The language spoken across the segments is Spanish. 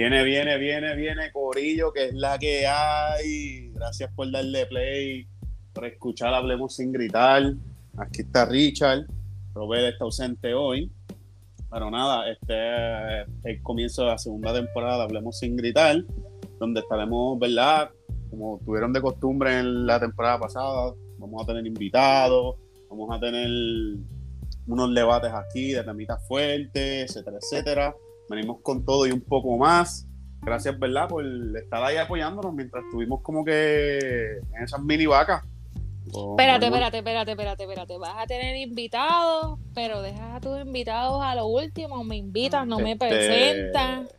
Viene, viene, viene, viene, Corillo, que es la que hay. Gracias por darle play, por escuchar Hablemos sin gritar. Aquí está Richard. Robert está ausente hoy. Pero nada, este es el comienzo de la segunda temporada de Hablemos sin gritar, donde estaremos, ¿verdad? Como tuvieron de costumbre en la temporada pasada, vamos a tener invitados, vamos a tener unos debates aquí de temitas fuertes, etcétera, etcétera. Venimos con todo y un poco más. Gracias, ¿verdad? Por estar ahí apoyándonos mientras estuvimos como que en esas mini vacas. espérate, espérate, espérate, espérate, espérate. Vas a tener invitados, pero dejas a tus invitados a lo último. Me invitas, no me este, presentas.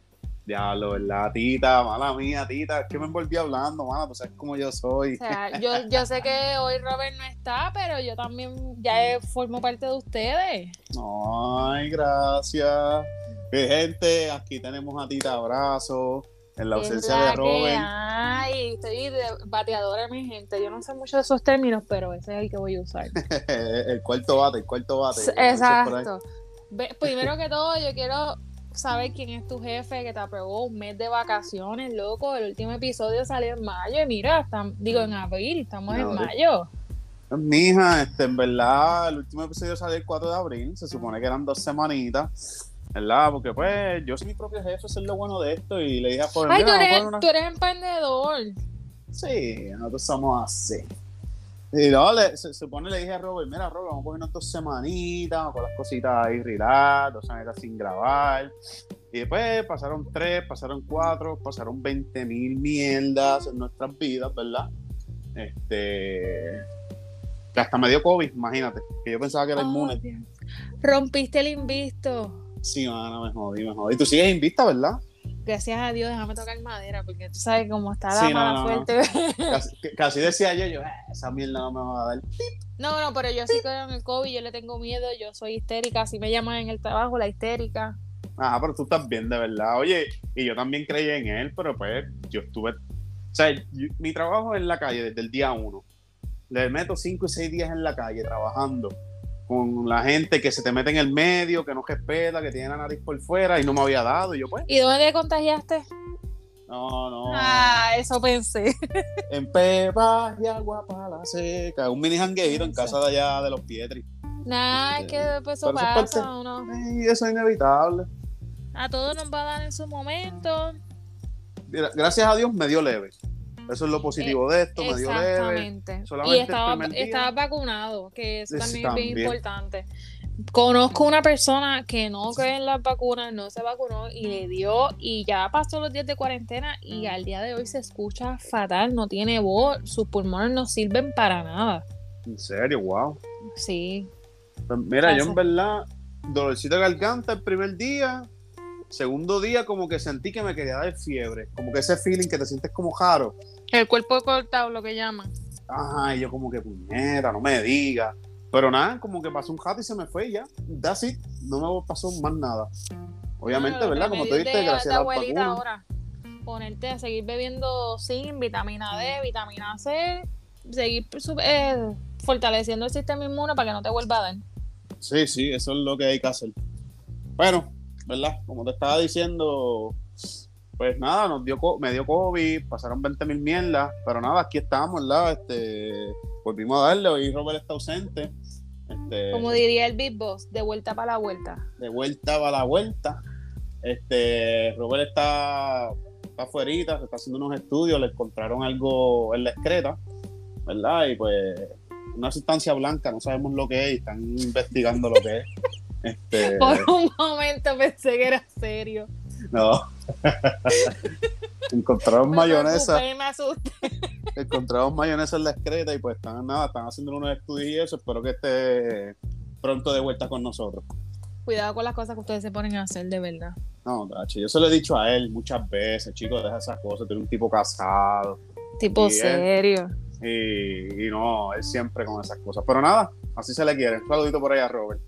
Diablo, ¿verdad, tita? Mala mía, tita. Es que me envolví hablando, mala, pues sabes cómo yo soy. O sea, yo, yo sé que hoy Robert no está, pero yo también ya formo parte de ustedes. Ay, gracias. Gente, aquí tenemos a Tita Abrazo. En la ausencia de Robert. Ay, estoy de bateadora, mi gente. Yo no sé mucho de esos términos, pero ese es el que voy a usar. el cuarto bate, el cuarto bate. Exacto. Primero que todo, yo quiero saber quién es tu jefe que te aprobó un mes de vacaciones, loco. El último episodio salió en mayo y mira, digo en abril, estamos en mayo. Mija, este, en verdad, el último episodio salió el 4 de abril, se supone que eran dos semanitas, ¿verdad? Porque pues yo soy mi propio jefe, eso es lo bueno de esto y le dije a Ay, tú eres, tú eres emprendedor. Sí, nosotros somos así. Y no, le, se, supone le dije a Robert, mira Robert, vamos a cogernos dos semanitas, con las cositas ahí relax, dos semanitas sin grabar. Y después pasaron tres, pasaron cuatro, pasaron 20 mil mierdas en nuestras vidas, ¿verdad? Este. Hasta me dio COVID, imagínate. Que yo pensaba que era inmune. Rompiste el invisto. Sí, mano, me jodí, me jodí. Y tú sigues invista, ¿verdad? gracias a Dios, déjame tocar madera, porque tú sabes cómo está la mala fuerte. Casi, decía yo, yo, eh, esa mierda no me va a dar. No, no, pero yo sí con el COVID, yo le tengo miedo, yo soy histérica, así me llaman en el trabajo, la histérica. Ah, pero tú estás bien, de verdad. Oye, y yo también creí en él, pero pues yo estuve. O sea, mi trabajo es en la calle desde el día uno. Le meto cinco y seis días en la calle trabajando con la gente que se te mete en el medio, que no respeta, que tiene la nariz por fuera y no me había dado. Y yo, pues. ¿Y dónde te contagiaste? No, no. Ah, eso pensé. En Pepa y Agua para la Seca. Un mini jangueiro en casa de allá de los Pietri. Nah, es que después eso pasa, ¿no? eso es inevitable. A todos nos va a dar en su momento. Gracias a Dios me dio leve. Eso es lo positivo de esto, me dio Exactamente. y estaba, estaba vacunado, que eso también es bien importante. Conozco una persona que no cree en las vacunas, no se vacunó y le dio y ya pasó los días de cuarentena y al día de hoy se escucha fatal, no tiene voz, sus pulmones no sirven para nada. ¿En serio? Wow. Sí. Pues mira, yo en verdad, dolorcito de garganta el primer día, segundo día como que sentí que me quería dar fiebre, como que ese feeling que te sientes como jaro. El cuerpo cortado, lo que llaman. Ajá, y yo como que puñeta, no me diga. Pero nada, como que pasó un rato y se me fue y ya. That's it. No me pasó más nada. Obviamente, ¿verdad? Como tú dijiste, gracias a la abuelita ahora. Ponerte a seguir bebiendo zinc, vitamina D, vitamina C, seguir eh, fortaleciendo el sistema inmune para que no te vuelva a dar. Sí, sí, eso es lo que hay que hacer. Bueno, ¿verdad? Como te estaba diciendo, pues nada, nos dio, me dio COVID, pasaron 20 mil mierdas, pero nada, aquí estamos, ¿verdad? Este, volvimos a darle, hoy Robert está ausente. Este, Como diría el Big Boss, de vuelta para la vuelta. De vuelta para la vuelta. Este, Robert está, está afuera, se está haciendo unos estudios, le encontraron algo en la excreta, ¿verdad? Y pues una sustancia blanca, no sabemos lo que es, y están investigando lo que es. Este... Por un momento pensé que era serio. No. encontraron mayonesa. encontraron mayonesa en la excreta y pues están nada, están haciendo unos estudios y eso. Espero que esté pronto de vuelta con nosotros. Cuidado con las cosas que ustedes se ponen a hacer de verdad. No, yo se lo he dicho a él muchas veces, chicos, deja esas cosas, tiene un tipo casado. Tipo serio. y, y, no, él siempre con esas cosas. Pero nada, así se le quiere. Un saludito por ahí a Robert.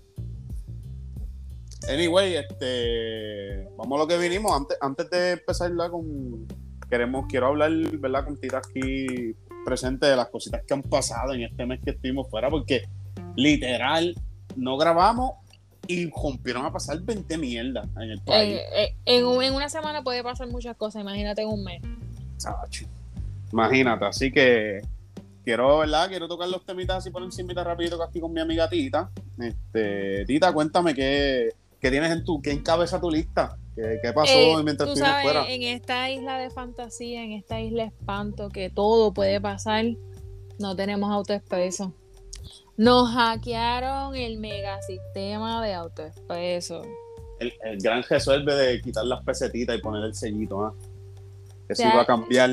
Anyway, este, vamos a lo que vinimos. Antes, antes de empezar con, queremos, quiero hablar, ¿verdad? Con Tita aquí presente de las cositas que han pasado en este mes que estuvimos fuera, porque literal no grabamos y rompieron a pasar 20 mierdas en el país. Eh, eh, en, una semana puede pasar muchas cosas, imagínate en un mes. Imagínate, así que quiero, ¿verdad? Quiero tocar los temitas así por encima rapidito aquí con mi amiga Tita. Este, Tita, cuéntame qué, qué tienes en tu, qué encabeza tu lista. ¿Qué, pasó eh, mientras tú sabes, fuera? En esta isla de fantasía, en esta isla espanto, que todo puede pasar, no tenemos autoexpreso. Nos hackearon el megasistema de autoexpreso. El, el gran resuelve de quitar las pesetitas y poner el sellito, ¿ah? Eso iba a cambiar.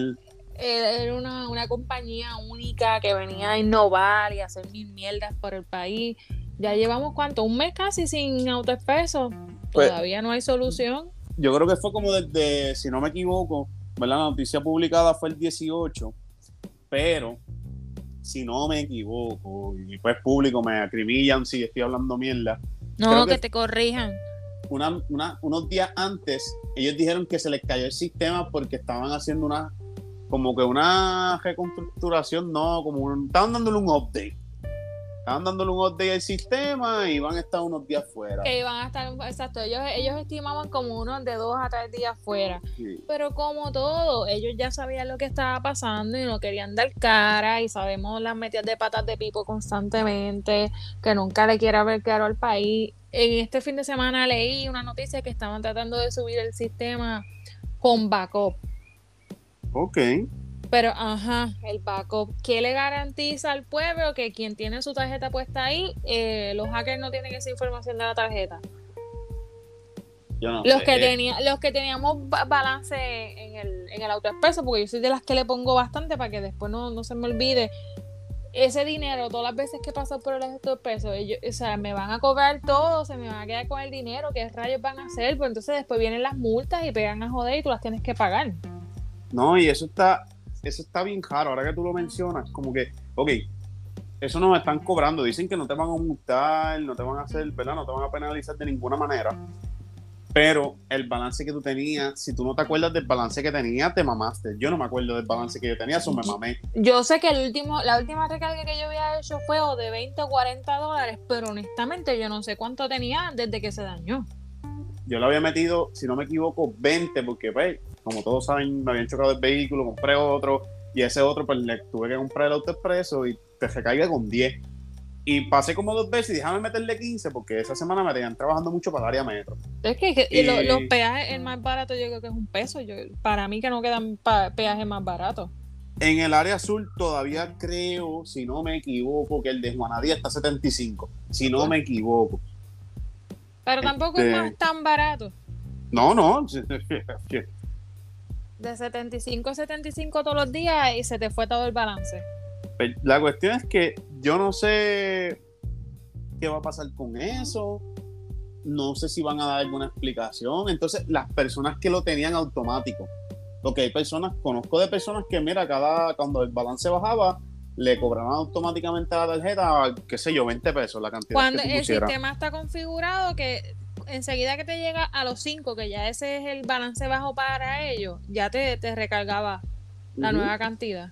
Era una, una compañía única que venía a innovar y hacer mil mierdas por el país. Ya llevamos cuánto, un mes casi sin autoexpreso. Pues, Todavía no hay solución. Yo creo que fue como desde, si no me equivoco, ¿verdad? la noticia publicada fue el 18, pero si no me equivoco, y pues público me acrimillan si estoy hablando mierda. No, que, te corrijan. unos días antes, ellos dijeron que se les cayó el sistema porque estaban haciendo una, como que una reconstructuración, no, como un, estaban dándole un update. Estaban dándole un update al sistema y van a estar unos días fuera. Que van a estar, exacto, ellos, ellos estimaban como unos de dos a tres días fuera. Pero como todo, ellos ya sabían lo que estaba pasando y no querían dar cara y sabemos las metidas de patas de pipo constantemente, que nunca le quiera ver claro al país. En este fin de semana leí una noticia que estaban tratando de subir el sistema con backup. Ok. Pero, ajá, el backup, ¿qué le garantiza al pueblo que quien tiene su tarjeta puesta ahí, eh, los hackers no tienen esa información de la tarjeta? los, Que tenía, los que teníamos balance en el, en el autoexpreso, porque yo soy de las que le pongo bastante para que después no, se me olvide. Ese dinero, todas las veces que paso por el autoexpreso, ellos, o sea, me van a cobrar todo, se me van a quedar con el dinero, ¿qué rayos van a hacer? Pues entonces después vienen las multas y pegan a joder y tú las tienes que pagar. No, y eso está, eso está bien caro. Ahora que tú lo mencionas, como que, ok, eso nos están cobrando. Dicen que no te van a multar, no te van a hacer, ¿verdad? No te van a penalizar de ninguna manera. Pero el balance que tú tenías, si tú no te acuerdas del balance que tenías, te mamaste. Yo no me acuerdo del balance que yo tenía, eso me mamé. Yo sé que el último, la última recarga que yo había hecho fue o de 20 o 40 dólares, pero honestamente yo no sé cuánto tenía desde que se dañó. Yo lo había metido, si no me equivoco, 20, porque pues, como todos saben, me habían chocado el vehículo, compré otro, y ese otro, pues le tuve que comprar el auto expreso y te recaiga con 10. Y pasé como dos veces y déjame meterle 15 porque esa semana me tenían trabajando mucho para el área metro. Es que, los peajes, el más barato yo creo que es un peso. Yo, para mí que no quedan peajes más baratos. En el área azul todavía creo, si no me equivoco, que el de Juanadía está 75. Si no me equivoco. Pero tampoco es este, tan barato. No, no. de 75 a 75 todos los días y se te fue todo el balance. Pues, la cuestión es que yo no sé qué va a pasar con eso. No sé si van a dar alguna explicación. Entonces, las personas que lo tenían automático. Lo que hay personas, conozco de personas que, mira, cada cuando el balance bajaba, le cobraban automáticamente a la tarjeta, qué sé yo, 20 pesos la cantidad. Cuando el sistema está configurado que enseguida que te llega a los 5, que ya ese es el balance bajo para ellos, ya te, te recargaba la nueva cantidad.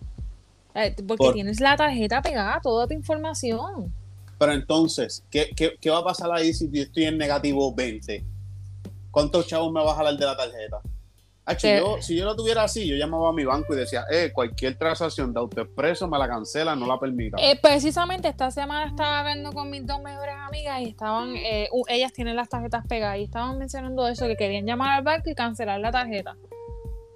Eh, porque tienes la tarjeta pegada, toda tu información. Pero entonces, ¿qué, qué, va a pasar ahí si yo estoy en negativo 20? ¿Cuántos chavos me va a jalar de la tarjeta? Si yo lo tuviera así, yo llamaba a mi banco y decía, eh, cualquier transacción de AutoExpreso me la cancela, no la permita. Eh, precisamente esta semana estaba viendo con mis dos mejores amigas y estaban, eh, ellas tienen las tarjetas pegadas y estaban mencionando eso, que querían llamar al banco y cancelar la tarjeta.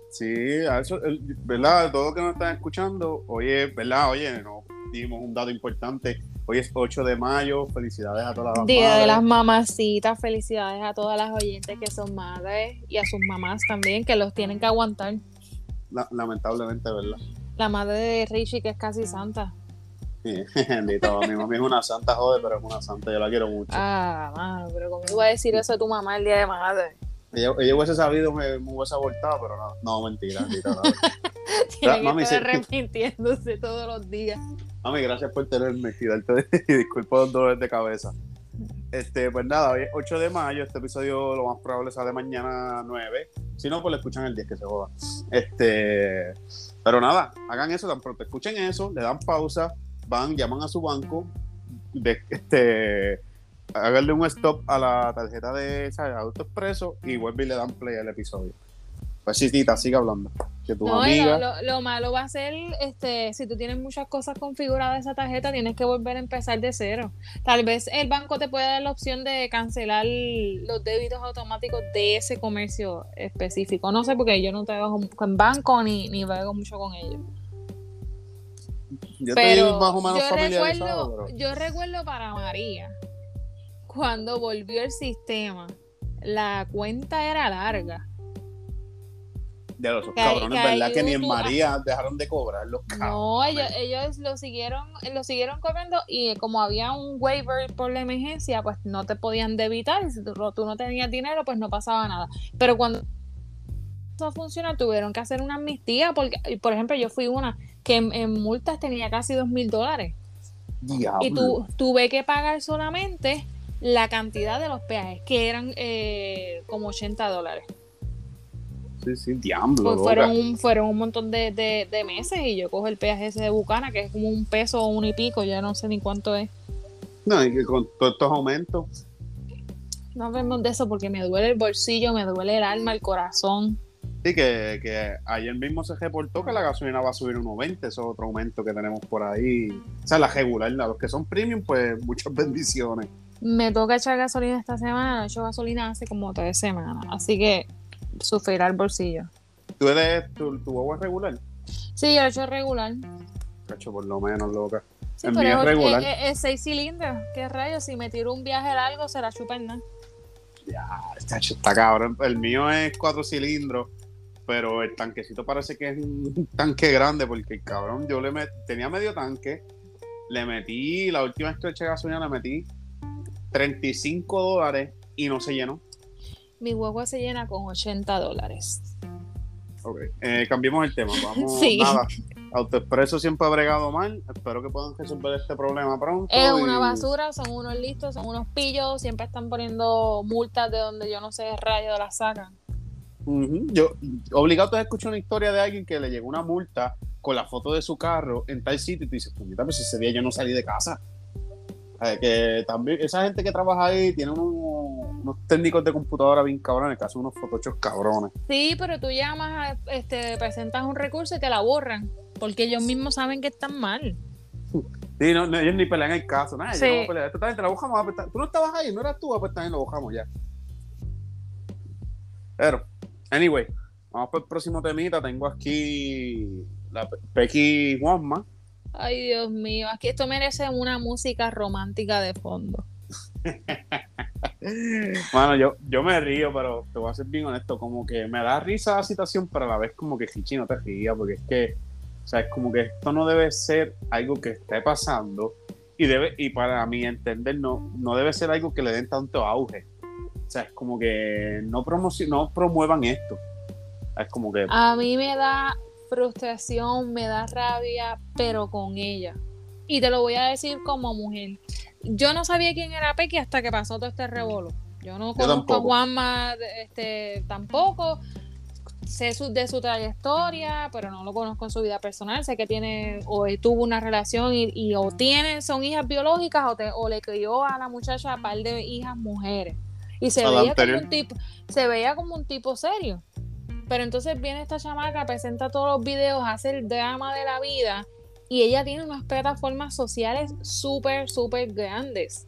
Sí, a eso, ¿verdad? Todo lo que nos están escuchando, oye, ¿verdad? Oye, nos dimos un dato importante Hoy es 8 de mayo, felicidades a todas las Día de las mamacitas, felicidades a todas las oyentes que son madres y a sus mamás también, que los tienen que aguantar. lamentablemente, ¿verdad? La madre de Richie, que es casi santa. Sí, bendito, mi mamá es una santa, joder, pero es una santa, yo la quiero mucho. Ah, mano, pero ¿cómo iba a decir eso a tu mamá el día de madre? Ella, ella hubiese sabido, me, me, hubiese abortado, pero no, no, mentira, mentira. Tiene que estar arrepintiéndose todos los días. Mami, gracias por tenerme y darte disculpa los dolores de cabeza. Este, pues nada, hoy es 8 de mayo, este episodio lo más probable sale mañana 9. Si no, pues lo escuchan el 10 que se joda. Este, pero nada, hagan eso tan pronto. Escuchen eso, le dan pausa, van, llaman a su banco, de, este, háganle un stop a la tarjeta de ¿sabes? Auto Expreso y vuelve y le dan play al episodio. Pues sí, Tita, sigue hablando. Que tu amiga... lo, malo va a ser, este, si tú tienes muchas cosas configuradas esa tarjeta, tienes que volver a empezar de cero. Tal vez el banco te puede dar la opción de cancelar los débitos automáticos de ese comercio específico. No sé, porque yo no trabajo con banco ni, ni mucho con ellos. Yo pero más o menos yo recuerdo, yo recuerdo para María, cuando volvió el sistema, la cuenta era larga de los cabrones, ¿verdad? Que ni en María dejaron de cobrar los cabrones. No, ellos, ellos lo siguieron, lo siguieron cobrando y como había un waiver por la emergencia, pues no te podían debitar. Si tú, no tenías dinero, pues no pasaba nada. Pero cuando eso funciona, tuvieron que hacer una amnistía, porque, por ejemplo, yo fui una que en, multas tenía casi dos mil dólares. Y tu, tuve que pagar solamente la cantidad de los peajes, que eran eh, como 80 dólares. Sí, sí, diablo. Pues fueron, un, fueron un montón de, meses y yo cojo el peaje ese de Bucana, que es como un peso o un y pico, ya no sé ni cuánto es. No, y que con todos estos aumentos. No hablemos de eso porque me duele el bolsillo, me duele el alma, el corazón. Sí, que, que ayer mismo se reportó que la gasolina va a subir unos 20, eso es otro aumento que tenemos por ahí. O sea, la regular, los que son premium, pues muchas bendiciones. Me toca echar gasolina esta semana, no he hecho gasolina hace como tres semanas, así que sufrirá el bolsillo. ¿Tú eres tu, tu agua regular? Sí, yo lo he hecho regular. Cacho, por lo menos, loca. Sí, pero es regular. Es, seis cilindros. ¿Qué rayos? Si me tiro un viaje largo, será chupen Ya, está cabrón. El mío es cuatro cilindros, pero el tanquecito parece que es un tanque grande, porque el cabrón, yo le met... tenía medio tanque, le metí, la última vez que eché gasolina le metí 35 dólares y no se llenó mi huevo se llena con 80 dólares. Ok, eh, cambiemos el tema. Vamos, sí. nada. Autoexpreso siempre ha bregado mal. Espero que puedan resolver este problema pronto. Es una basura, son unos listos, son unos pillos. Siempre están poniendo multas de donde yo no sé rayo las sacan. Yo, obligado a escuchar una historia de alguien que le llegó una multa con la foto de su carro en tal sitio y tú dices, pues pues ese día yo no salí de casa. que también esa gente que trabaja ahí tiene un unos técnicos de computadora bien cabrones que hacen unos photoshop cabrones. Sí, pero tú llamas, este, presentas un recurso y te la borran, porque ellos mismos saben que están mal. Sí, no, ellos ni pelean el caso, nada, sí. no pelean. Esto la bojamos, ah, pues, tú no estabas ahí, no eras tú, ah, pues también lo bojamos ya. Pero, anyway, vamos por el próximo temita. Tengo aquí la Pequi Juanma. Ay, Dios mío, aquí esto merece una música romántica de fondo. Bueno, yo, yo me río, pero te voy a ser bien honesto, como que me da risa la situación, pero a la vez como que Hichi no te ría, porque es que, o sea, es como que esto no debe ser algo que esté pasando y debe, y para mí entender, no, no debe ser algo que le den tanto auge. O sea, es como que no, no promuevan esto. Es como que... A mí me da frustración, me da rabia, pero con ella. Y te lo voy a decir como mujer yo no sabía quién era Pequi hasta que pasó todo este revuelo. Yo no conozco a Juanma este, tampoco. Sé su, de su trayectoria, pero no lo conozco en su vida personal. Sé que tiene o tuvo una relación y, o tiene, son hijas biológicas o, o le crió a la muchacha a par de hijas mujeres. Y se veía como un tipo, se veía como un tipo serio. Pero entonces viene esta chamaca, presenta todos los videos, hace el drama de la vida y ella tiene unas plataformas sociales súper, súper grandes.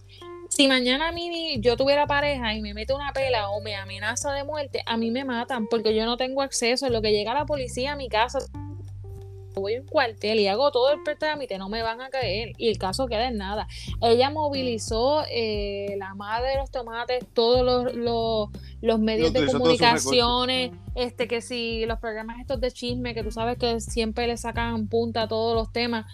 Si mañana a mí yo tuviera pareja y me mete una pela o me amenaza de muerte, a mí me matan porque yo no tengo acceso. En lo que llega la policía a mi casa, voy a un cuartel y hago todo el trámite, no me van a caer y el caso queda en nada. Ella movilizó eh, la madre de los tomates, todos los, los, medios de comunicaciones, este que si los programas estos de chisme, que tú sabes que siempre le sacan punta a todos los temas.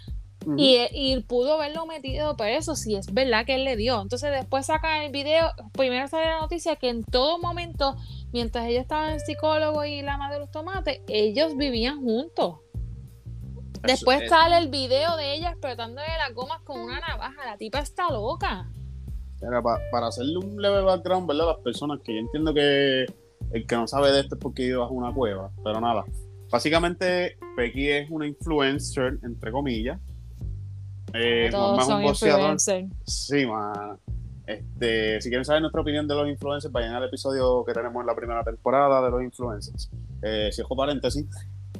y, y, pudo haberlo metido eso si es verdad que él le dio. Entonces después saca el video, primero sale la noticia que en todo momento, mientras ella estaba en psicólogo y la madre de los tomates, ellos vivían juntos. Después sale el video de ella explotándole las gomas con una navaja. La tipa está loca. para hacerle un leve background, ¿verdad? Las personas que yo entiendo que el que no sabe de esto es porque iba a una cueva, pero nada. Básicamente, Pequi es una influencer, entre comillas. Eh, Todos son influencers. Sí, man. Este, si quieren saber nuestra opinión de los influencers, vayan al episodio que tenemos en la primera temporada de los influencers. Eh, si ojo paréntesis,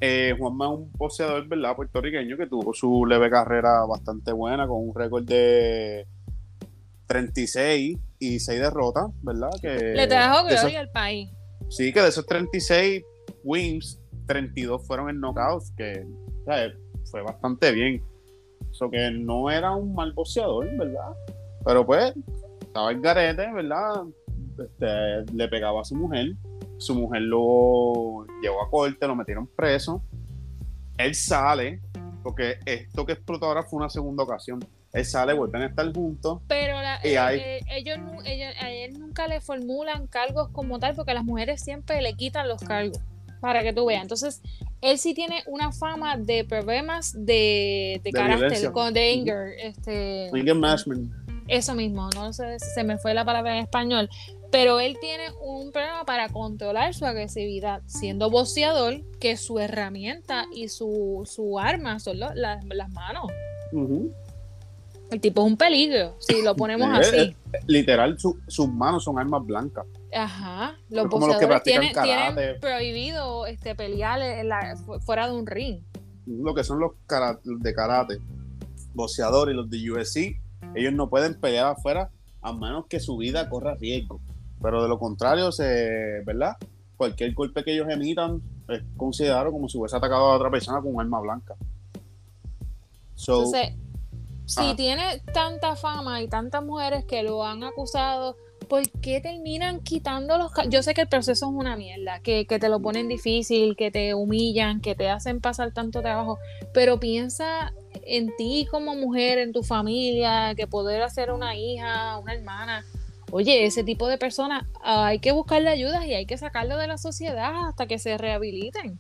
eh, Juanma es un boxeador, ¿verdad? Puertorriqueño que tuvo su leve carrera bastante buena con un récord de 36 y 6 derrotas, ¿verdad? Que Le trajo gloria al país. Sí, que de esos 36 wins, 32 fueron en knockouts, que fue bastante bien. Eso que no era un mal boxeador, ¿verdad? Pero pues, estaba el garete, ¿verdad? Este, le pegaba a su mujer su mujer lo llevó a corte, lo metieron preso. Él sale, porque esto que explotó ahora fue una segunda ocasión. Él sale, vuelven a estar juntos. Pero eh, ellos, a él nunca le formulan cargos como tal, porque las mujeres siempre le quitan los cargos, para que tú veas. Entonces, él sí tiene una fama de problemas de, de, carácter, con, de anger. Este, anger management. Eso mismo, no sé, se me fue la palabra en español, pero él tiene un programa para controlar su agresividad, siendo boxeador, que su herramienta y su, arma son las, manos. El tipo es un peligro, si lo ponemos así. literal, sus manos son armas blancas. Ajá, los boxeadores tienen, prohibido este, pelear fuera de un ring. Lo que son los de karate, boxeadores y los de UFC, ellos no pueden pelear afuera a menos que su vida corra riesgo. Pero de lo contrario, se, ¿verdad? Cualquier golpe que ellos emitan es considerado como si hubiese atacado a otra persona con un arma blanca. Entonces, si tiene tanta fama y tantas mujeres que lo han acusado, ¿por qué terminan quitando los Yo sé que el proceso es una mierda, que, que, te lo ponen difícil, que te humillan, que te hacen pasar tanto trabajo, pero piensa en ti como mujer, en tu familia, que poder hacer una hija, una hermana, oye, ese tipo de personas hay que buscarle ayudas y hay que sacarlo de la sociedad hasta que se rehabiliten.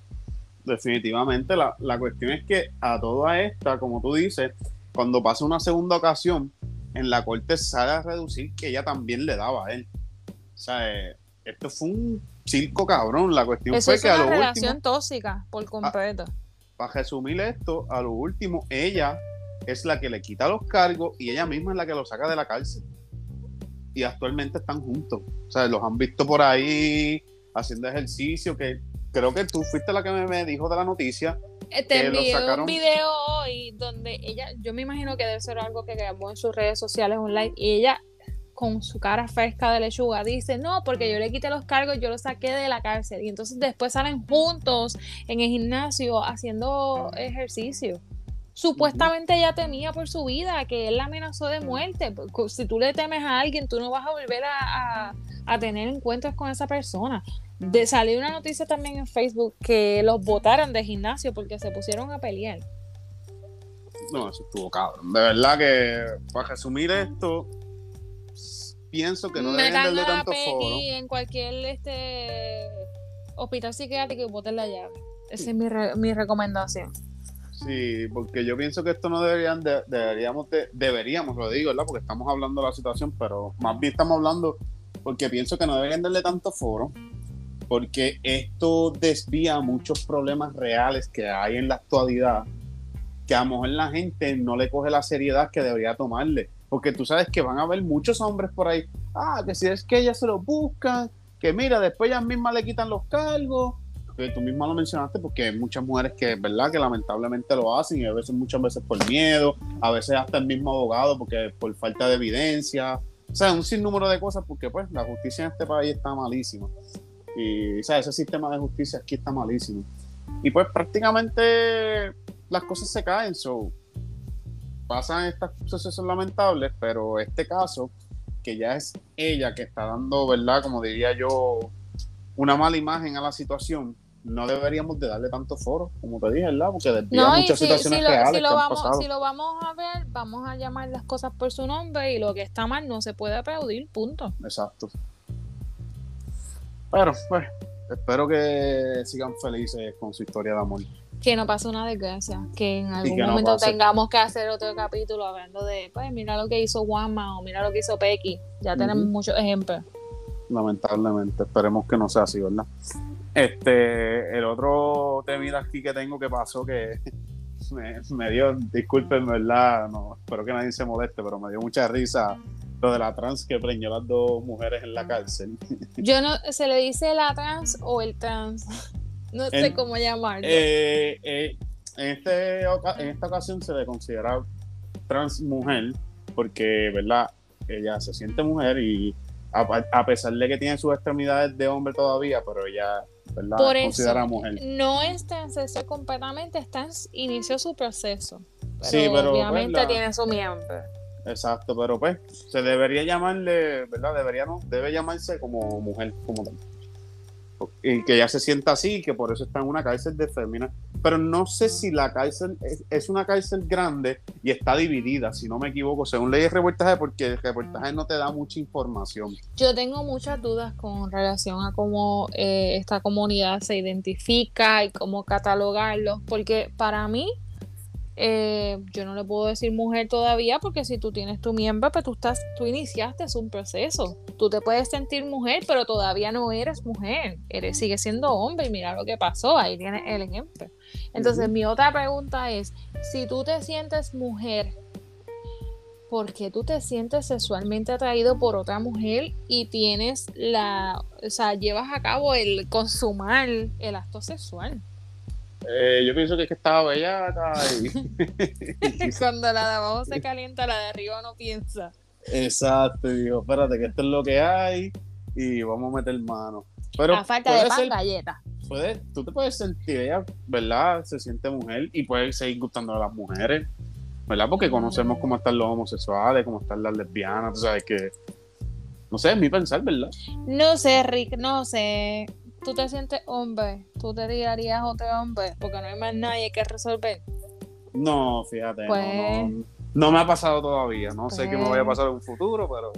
Definitivamente, la, cuestión es que a toda esta, como tú dices, cuando pasa una segunda ocasión, en la corte sale a reducir que ella también le daba a él. O sea, eh, esto fue un circo cabrón. La cuestión fue que a lo relación tóxica por completo. para resumir esto, a lo último, ella es la que le quita los cargos y ella misma es la que lo saca de la cárcel y actualmente están juntos. O sea, los han visto por ahí haciendo ejercicio, que creo que tú fuiste la que me, dijo de la noticia. Eh, te envié un video hoy donde ella, yo me imagino que debe ser algo que grabó en sus redes sociales online y ella con su cara fresca de lechuga dice, no, porque yo le quité los cargos, yo los saqué de la cárcel y entonces después salen juntos en el gimnasio haciendo ejercicio supuestamente ella temía por su vida, que él la amenazó de muerte. Pues, si tú le temes a alguien, tú no vas a volver a, tener encuentros con esa persona. De, salió una noticia también en Facebook que los votaron de gimnasio porque se pusieron a pelear. No, eso estuvo cabrón. De verdad que, para resumir esto, pienso que no deben darle tanto foro. en cualquier este hospital psiquiátrico y voten la llave. Esa es mi, mi recomendación. Sí, porque yo pienso que esto no deberían, deberíamos, deberíamos, lo digo, ¿verdad? Porque estamos hablando de la situación, pero más bien estamos hablando porque pienso que no deberían darle tanto foro, porque esto desvía muchos problemas reales que hay en la actualidad, que a lo mejor la gente no le coge la seriedad que debería tomarle, porque tú sabes que van a haber muchos hombres por ahí, ah, que si es que ellas se lo buscan, que mira, después ellas mismas le quitan los cargos, que tú misma lo mencionaste, porque hay muchas mujeres que, ¿verdad?, que lamentablemente lo hacen y a veces, muchas veces por miedo, a veces hasta el mismo abogado, porque por falta de evidencia, o sea, un sinnúmero de cosas, porque pues la justicia en este país está malísima. Y, o sea, ese sistema de justicia aquí está malísimo. Y pues prácticamente las cosas se caen, so, pasan estos sucesos lamentables, pero este caso, que ya es ella que está dando, ¿verdad? Como diría yo, una mala imagen a la situación, no deberíamos de darle tanto foro, como te dije, ¿verdad? Porque desvía muchas situaciones si reales lo, vamos, Si lo vamos a ver, vamos a llamar las cosas por su nombre y lo que está mal no se puede aplaudir, punto. Exacto. Pero, pues, espero que sigan felices con su historia de amor. Que no pase una desgracia, que en algún momento tengamos que hacer otro capítulo hablando de, pues, mira lo que hizo Juanma o mira lo que hizo Pequi. Ya tenemos muchos ejemplos lamentablemente. Esperemos que no sea así, ¿verdad? Este, el otro tema aquí que tengo que pasó que me, dio, disculpen, ¿verdad? No, espero que nadie se moleste, pero me dio mucha risa lo de la trans que preñó las dos mujeres en la cárcel. Yo no, ¿se le dice la trans o el trans? No sé cómo llamarlo. Eh, eh, en, este, en esta ocasión se le considera trans mujer porque, ¿verdad? Ella se siente mujer y a, pesar de que tiene sus extremidades de hombre todavía, pero ella, ¿verdad? Por considera mujer. No está en completamente, está en, inició su proceso. sí, pero obviamente tiene su miembro. Exacto, pero pues se debería llamarle, ¿verdad? Debería no, debe llamarse como mujer, como tal. Y que ya se sienta así, que por eso está en una cárcel de féminas. Pero no sé si la cárcel es, una cárcel grande y está dividida, si no me equivoco, según ley de reportaje, porque el reportaje no te da mucha información. Yo tengo muchas dudas con relación a cómo eh, esta comunidad se identifica y cómo catalogarlo, porque para mí eh, yo no le puedo decir mujer todavía porque si tú tienes tu miembro, pues tú estás, tú iniciaste un proceso. Tú te puedes sentir mujer, pero todavía no eres mujer. Eres, sigue siendo hombre y mira lo que pasó. Ahí tienes el ejemplo. Entonces, mi otra pregunta es: si tú te sientes mujer, ¿por qué tú te sientes sexualmente atraído por otra mujer y tienes la, o sea, llevas a cabo el consumar el acto sexual? Eh, yo pienso que es que estaba bella y... Cuando la de abajo se calienta, la de arriba no piensa. Exacto, digo, espérate, que esto es lo que hay y vamos a meter mano. Pero a falta de pan, galleta. tú te puedes sentir, ella, ¿verdad? Se siente mujer y puede seguir gustando a las mujeres, ¿verdad? Porque conocemos cómo están los homosexuales, cómo están las lesbianas, tú sabes que. No sé, es mi pensar, ¿verdad? No sé, Rick, no sé tú te sientes hombre, tú te tirarías otro hombre porque no hay más nadie que resolver. No, fíjate, no, pues, me ha pasado todavía. No sé qué me vaya a pasar en un futuro, pero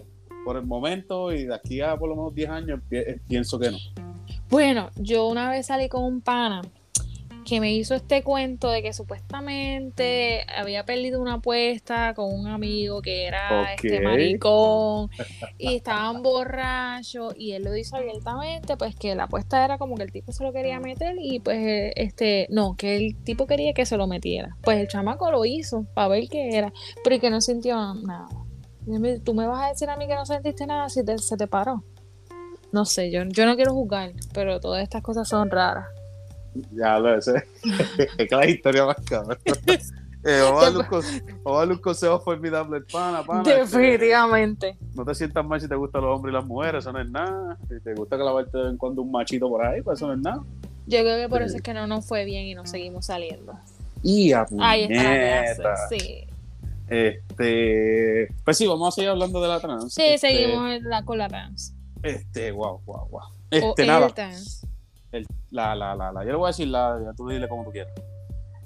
por el momento y de aquí a por lo menos 10 años pienso que no. Bueno, yo una vez salí con un pana que me hizo este cuento de que supuestamente había perdido una apuesta con un amigo que era este maricón y estaban borrachos y él lo hizo abiertamente pues que la apuesta era como que el tipo se lo quería meter y pues este no que el tipo quería que se lo metiera. Pues el chamaco lo hizo para ver qué era pero y que no sintió nada. Tú me vas a decir a mí que no sentiste nada si se te paró. No sé yo, yo no quiero juzgar pero todas estas cosas son raras ya lo sé. es que la historia más cabrón. Eh, vamos, a darle un consejo formidable pana, pana. Este, Definitivamente. no te sientas mal si te gustan los hombres y las mujeres, eso no es nada. Si te gusta clavarte de vez en cuando un machito por ahí, pues eso no es nada. Yo creo que por eso es que no nos fue bien y nos seguimos saliendo. Y a Ahí está sí. Este, pues sí, vamos a seguir hablando de la trans. Sí, este, seguimos con la trans. Este, wow, wow, wow. Este, nada. Trans la, la, la, la, yo le voy a decir la, ya tú dile como tú quieras.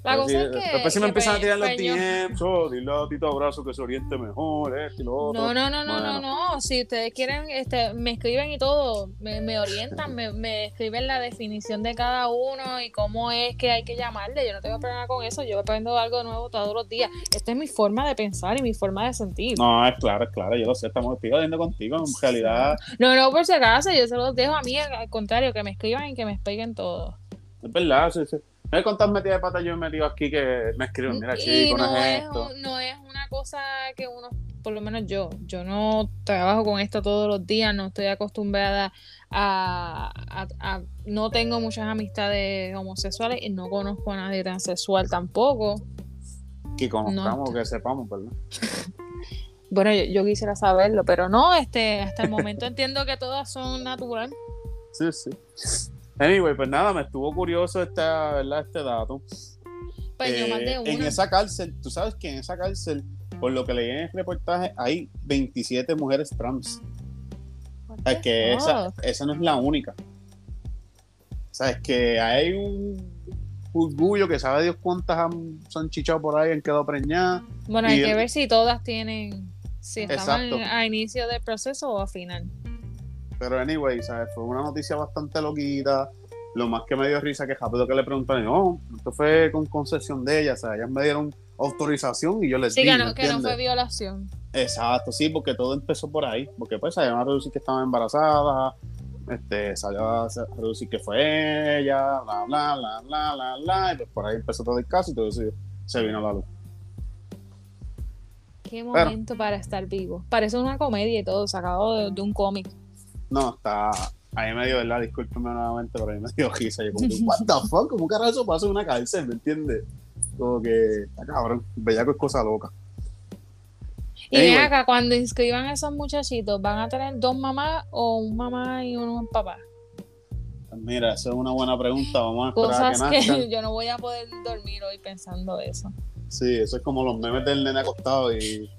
La cosa es que. Después si me empiezan a tirar los DMs, oh, dile a Tito Abrazo que se oriente mejor, esto y lo otro. No, no, no, no, no, no. Si ustedes quieren, este, me escriben y todo, me, orientan, me, escriben la definición de cada uno y cómo es que hay que llamarle. Yo no tengo problema con eso, yo aprendo algo nuevo todos los días. Esta es mi forma de pensar y mi forma de sentir. No, es claro, es claro, yo lo sé, estamos pidiendo contigo, en realidad. No, no, por si acaso, yo se los dejo a mí, al contrario, que me escriban y que me expliquen todo. Es verdad, sí, sí. No hay cuántas metidas de pata yo he metido aquí que me escriben, mira, chico, no, es, no es una cosa que uno, por lo menos yo, yo no trabajo con esto todos los días, no estoy acostumbrada a, a, no tengo muchas amistades homosexuales y no conozco a nadie transexual tampoco. Que conozcamos, que sepamos, ¿verdad? bueno, yo, yo, quisiera saberlo, pero no, este, hasta el momento entiendo que todas son natural. Sí, sí. Anyway, pues nada, me estuvo curioso este, ¿verdad? este dato. Pues yo mandé eh, En esa cárcel, tú sabes que en esa cárcel, por lo que leí en el reportaje, hay 27 mujeres trans. Es que esa, esa no es la única. Sabes que hay un orgullo que sabe Dios cuántas han, se han chichado por ahí, han quedado preñadas. Bueno, hay que ver si todas tienen, si estaban a inicio del proceso o a final. Pero anyway, ¿sabes? Fue una noticia bastante loquita. Lo más que me dio risa que rápido que le preguntaron, no, esto fue con concesión de ellas, o sea, ellas me dieron autorización y yo les sí, Sí, que, no, que no fue violación. Exacto, sí, porque todo empezó por ahí, porque pues salieron a reducir que estaban embarazadas, este, salió a reducir que fue ella, bla, bla, bla, bla, bla, bla, y pues por ahí empezó todo el caso y todo eso se vino a la luz. Qué momento para estar vivo. Parece una comedia y todo, sacado de, un cómic. No, está. A mí me dio, ¿verdad? Discúlpeme nuevamente, pero a mí me dio risa. Yo como what the fuck, ¿cómo carajo eso pasa en una cárcel? ¿Me entiendes? Como que, está cabrón, bellaco es cosa loca. Y acá, cuando inscriban a esos muchachitos, ¿van a tener dos mamás o un mamá y un papá? Pues mira, esa es una buena pregunta. Vamos a esperar Cosas a que, que yo no voy a poder dormir hoy pensando eso. Sí, eso es como los memes del nene acostado y.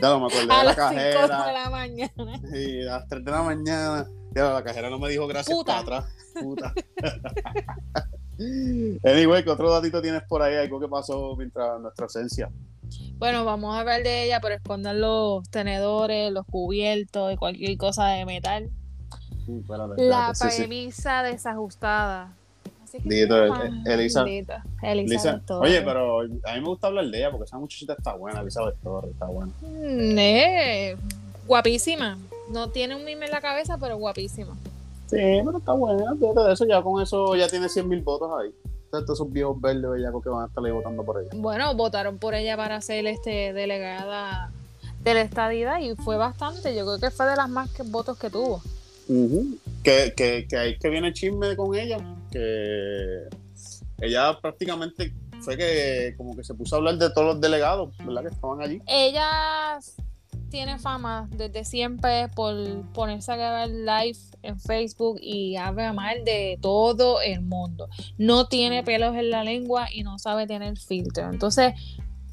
Ya lo me acordé a de la cajera. A las 5 de la mañana. Sí, a las 3 de la mañana. Ya la cajera no me dijo gracias Puta. para atrás. Puta. anyway, ¿qué otro datito tienes por ahí? Algo que pasó mientras nuestra ausencia. Bueno, vamos a hablar de ella, pero escondan los tenedores, los cubiertos y cualquier cosa de metal. la premisa desajustada. Elisa. Elisa. Oye, pero a mí me gusta hablar de ella porque esa muchachita está buena, Elizabeth Torres, está buena. Mm, eh, guapísima. No tiene un mime en la cabeza, pero guapísima. Sí, pero está buena. De eso, ya con eso ya tiene 100 mil votos ahí todos esos viejos verdes bellacos que van a estar ahí votando por ella. Bueno, votaron por ella para ser este delegada de la estadidad y fue bastante. Yo creo que fue de las más que, votos que tuvo. que, que, que ahí que viene el chisme con ella, que ella prácticamente fue que como que se puso a hablar de todos los delegados, ¿verdad? Que estaban allí. Ella tiene fama desde siempre por ponerse a grabar live en Facebook y habla mal de todo el mundo. No tiene pelos en la lengua y no sabe tener filtro. Entonces,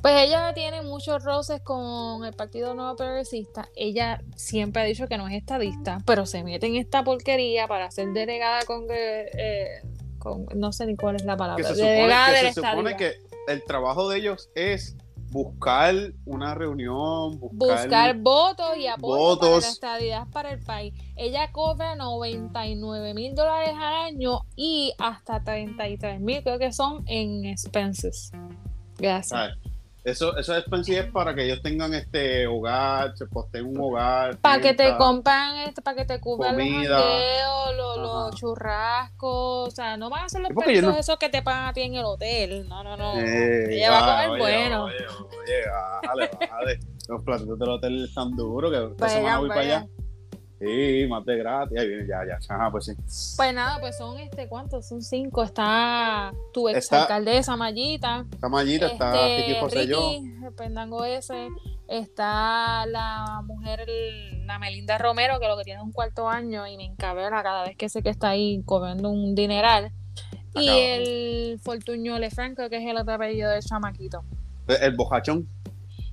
pues ella tiene muchos roces con el Partido Nuevo Progresista. Ella siempre ha dicho que no es estadista, pero se mete en esta porquería para ser delegada con, eh, con no sé ni cuál es la palabra. se supone que el trabajo de ellos es buscar una reunión, buscar, votos y apoyo para la estabilidad para el país. Ella cobra 99 mil dólares al año y hasta 33 mil, creo que son en expenses. Gracias. Eso, eso es para que ellos tengan este hogar, se posteen un hogar. Para que te compran, este, para que te cubran los los, los, churrascos. O sea, no van a ser los pedidos esos que te pagan a ti en el hotel. No, no, no. Eh, Ella va a comer bueno. Oye, oye, bájale, bájale. Los platitos del hotel están duros que esta semana voy para allá. Sí, más de gratis. Ahí viene, ya, ya. Ajá, pues sí. Pues nada, pues son este, ¿cuántos? Son cinco. Está tu ex alcaldesa Mayita. Está Mayita, está este, Ricky José el pendango ese. Está la mujer, la Melinda Romero, que lo que tiene un cuarto año y me encabela cada vez que sé que está ahí cobrando un dineral. Y el Fortuño Lefranco, que es el otro apellido del chamaquito. El, bojachón.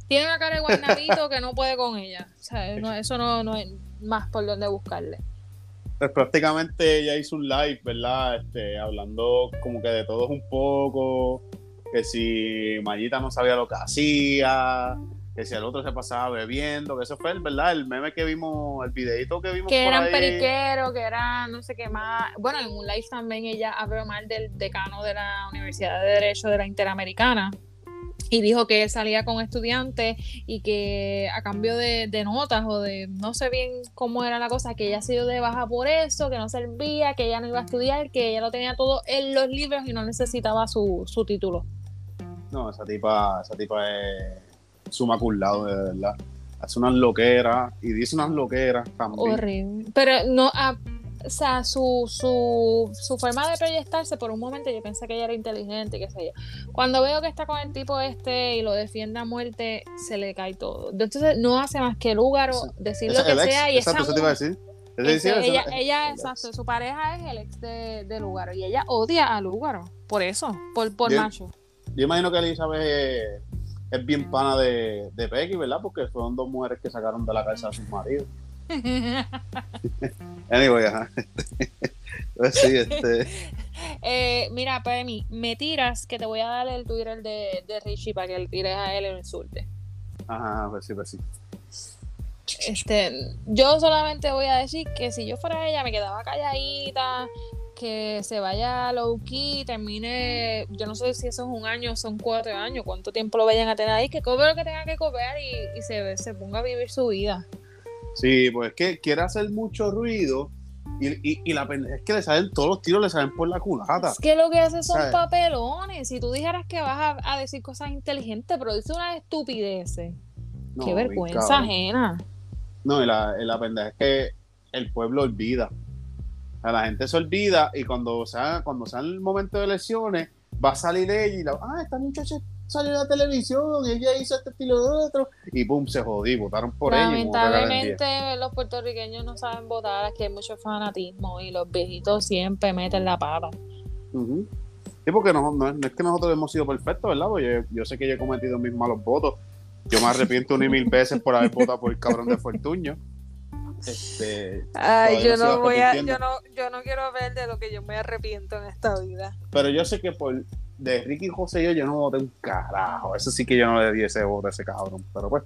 Tiene una cara de guaynabito que no puede con ella. O sea, eso no, no es más por donde buscarle. Pues prácticamente ella hizo un live, ¿verdad? Este, hablando como que de todos un poco, que si Mayita no sabía lo que hacía, que si el otro se pasaba bebiendo, que eso fue, ¿verdad? El meme que vimos, el videito que vimos. Que eran periqueros, que eran no sé qué más. Bueno, en un live también ella habló mal del decano de la Universidad de Derecho de la Interamericana y dijo que él salía con estudiantes y que a cambio de, notas o de no sé bien cómo era la cosa, que ella ha sido de baja por eso, que no servía, que ella no iba a estudiar, que ella lo tenía todo en los libros y no necesitaba su, título. No, esa tipa, esa tipa es suma lado de verdad. Hace unas loqueras y dice unas loqueras también. Horrible. Pero no, ah, o sea, su, su, su, forma de proyectarse, por un momento yo pensé que ella era inteligente, qué sé yo. Cuando veo que está con el tipo este y lo defiende a muerte, se le cae todo. Entonces no hace más que lugar o decir lo que sea y exacto, eso te iba a decir. ella, ella exacto, su pareja es el ex de, de Lugaro y ella odia a Lugaro, por eso, por, por macho. Yo imagino que Elizabeth es, es bien pana de, de Peggy, ¿verdad? Porque fueron dos mujeres que sacaron de la casa a sus maridos. anyway, ajá. pues sí, este. Eh, mira, Pemi, me tiras que te voy a dar el Twitter de, de Richie para que le tires a él el insulte. Ajá, pues sí, pues sí. Este, yo solamente voy a decir que si yo fuera ella me quedaba calladita, que se vaya low key, termine, yo no sé si eso es un año, son cuatro años, cuánto tiempo lo vayan a tener ahí, que cobre lo que tenga que cobrar y, y se, se ponga a vivir su vida. Sí, pues es que quiere hacer mucho ruido y, y, la es que le salen todos los tiros, le salen por la culata. Es que lo que hace son papelones. Si tú dijeras que vas a, decir cosas inteligentes, pero dice una estupidez. Qué vergüenza ajena. No, y la, la pendeja es que el pueblo olvida. la gente se olvida y cuando sea, cuando sea el momento de elecciones, va a salir ella y la, ah, esta muchacha salió en la televisión y ella hizo este estilo de otro y pum, se jodí, votaron por ella. Lamentablemente los puertorriqueños no saben votar, aquí hay mucho fanatismo y los viejitos siempre meten la pata. Sí, porque no, no, es que nosotros hemos sido perfectos, ¿verdad? Porque yo, sé que yo he cometido mis malos votos. Yo me arrepiento ni mil veces por haber votado por el cabrón de Fortuño. Este, Ay, yo no voy a, yo no, yo no quiero ver de lo que yo me arrepiento en esta vida. Pero yo sé que por de Ricky José yo, yo no voté un carajo. Eso sí que yo no le di ese voto a ese cabrón. Pero pues,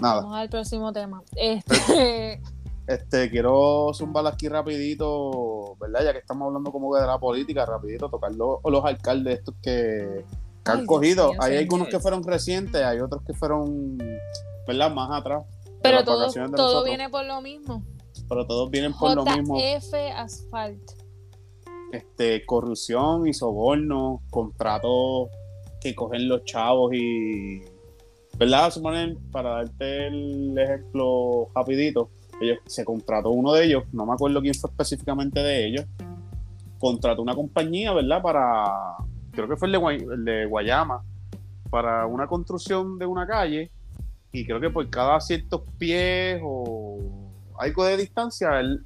nada. Vamos al próximo tema. Este. Este, quiero zumbar aquí rapidito, ¿verdad? Ya que estamos hablando como de la política, rapidito, tocar los, los alcaldes estos que, han cogido. hay algunos que fueron recientes, hay otros que fueron, ¿verdad? Más atrás. Pero todo, todo viene por lo mismo. Pero todos vienen por lo mismo. JF Asphalt. Este, corrupción y soborno, contratos que cogen los chavos y, ¿verdad? Suponen, para darte el ejemplo rapidito, ellos, se contrató uno de ellos, no me acuerdo quién fue específicamente de ellos, contrató una compañía, ¿verdad? Para, creo que fue el de, Guayama, para una construcción de una calle y creo que por cada ciertos pies o algo de distancia, él,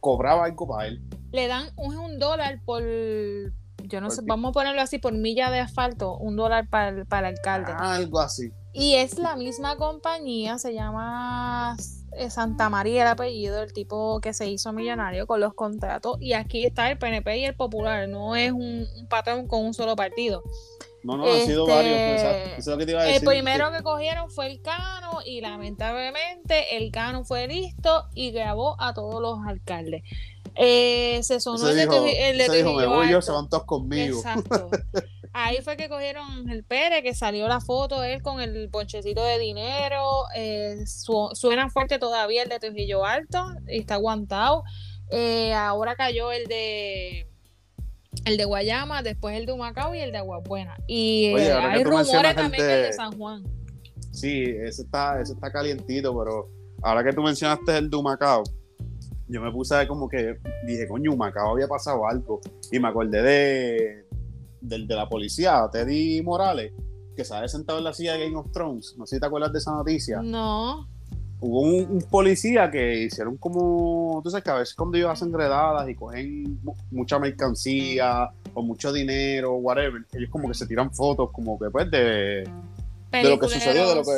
cobraba algo para él. Le dan un, dólar por, yo no sé, vamos a ponerlo así, por milla de asfalto, un dólar para para el alcalde. algo así. Y es la misma compañía, se llama eh, Santa María el apellido, el tipo que se hizo millonario con los contratos. Y aquí está el PNP y el Popular, no es un, patrón con un solo partido. No, no, han sido varios. Pues, eso es lo que te iba a decir. El primero que... cogieron fue el Cano y lamentablemente el Cano fue listo y grabó a todos los alcaldes. Eh, se sonó el, de, dijo, me voy yo, se van todos conmigo. Exacto. Ahí fue que cogieron el Pérez, que salió la foto él con el ponchecito de dinero. Eh, suena fuerte todavía el de Trujillo Alto y está aguantado. Eh, ahora cayó el de el de Guayama, después el de Humacao y el de Aguabuena. Y eh, hay rumores también de... de San Juan. Sí, ese está, ese está calientito, pero ahora que tú mencionaste el de Humacao, yo me puse como que dije, coño, Humacao había pasado algo. Y me acordé de, de la policía, Teddy Morales, que se había sentado en la silla de Game of Thrones. No sé si te acuerdas de esa noticia. No. Hubo un, policía que hicieron como, tú sabes que a veces cuando ellos hacen y cogen mucha mercancía o mucho dinero, whatever, ellos como que se tiran fotos como que pues de, de lo que sucedió, de lo que,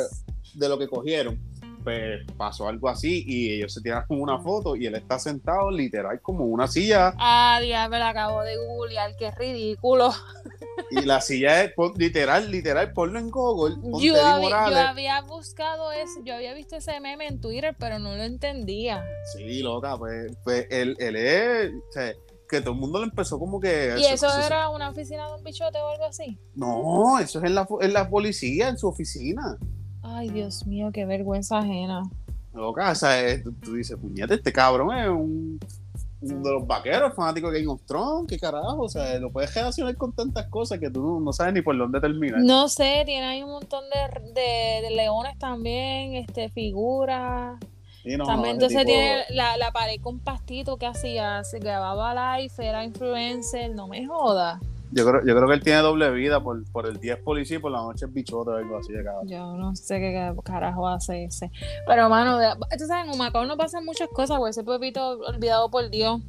de lo que cogieron pues pasó algo así y ellos se tiraron una foto y él está sentado literal como una silla. Ah, diablo, me la acabo de googlear, qué ridículo. Y la silla es literal, literal, ponlo en Google. Yo había, yo había, buscado eso, yo había visto ese meme en Twitter, pero no lo entendía. Sí, loca, pues, pues él, él es, o sea, que todo el mundo le empezó como que... ¿Y eso, era una oficina de un bichote o algo así? No, eso es en la, en la policía, en su oficina. Ay, Dios mío, qué vergüenza ajena. Loca, o sea, tú, dices, puñete, este cabrón es un, uno de los vaqueros fanáticos de Game of Thrones, qué carajo, o sea, lo puedes relacionar con tantas cosas que tú no, sabes ni por dónde termina. No sé, tiene ahí un montón de, leones también, este, figuras. también entonces tiene la, la pared con pastito que hacía, se grababa live, era influencer, no me jodas. Yo creo, yo creo que él tiene doble vida por, por el día es policía y por la noche es bichote o algo así de. Yo no sé qué carajo hace ese. Pero, mano, tú sabes, en Humacao no pasan muchas cosas, güey. Ese pueblito olvidado por Dios.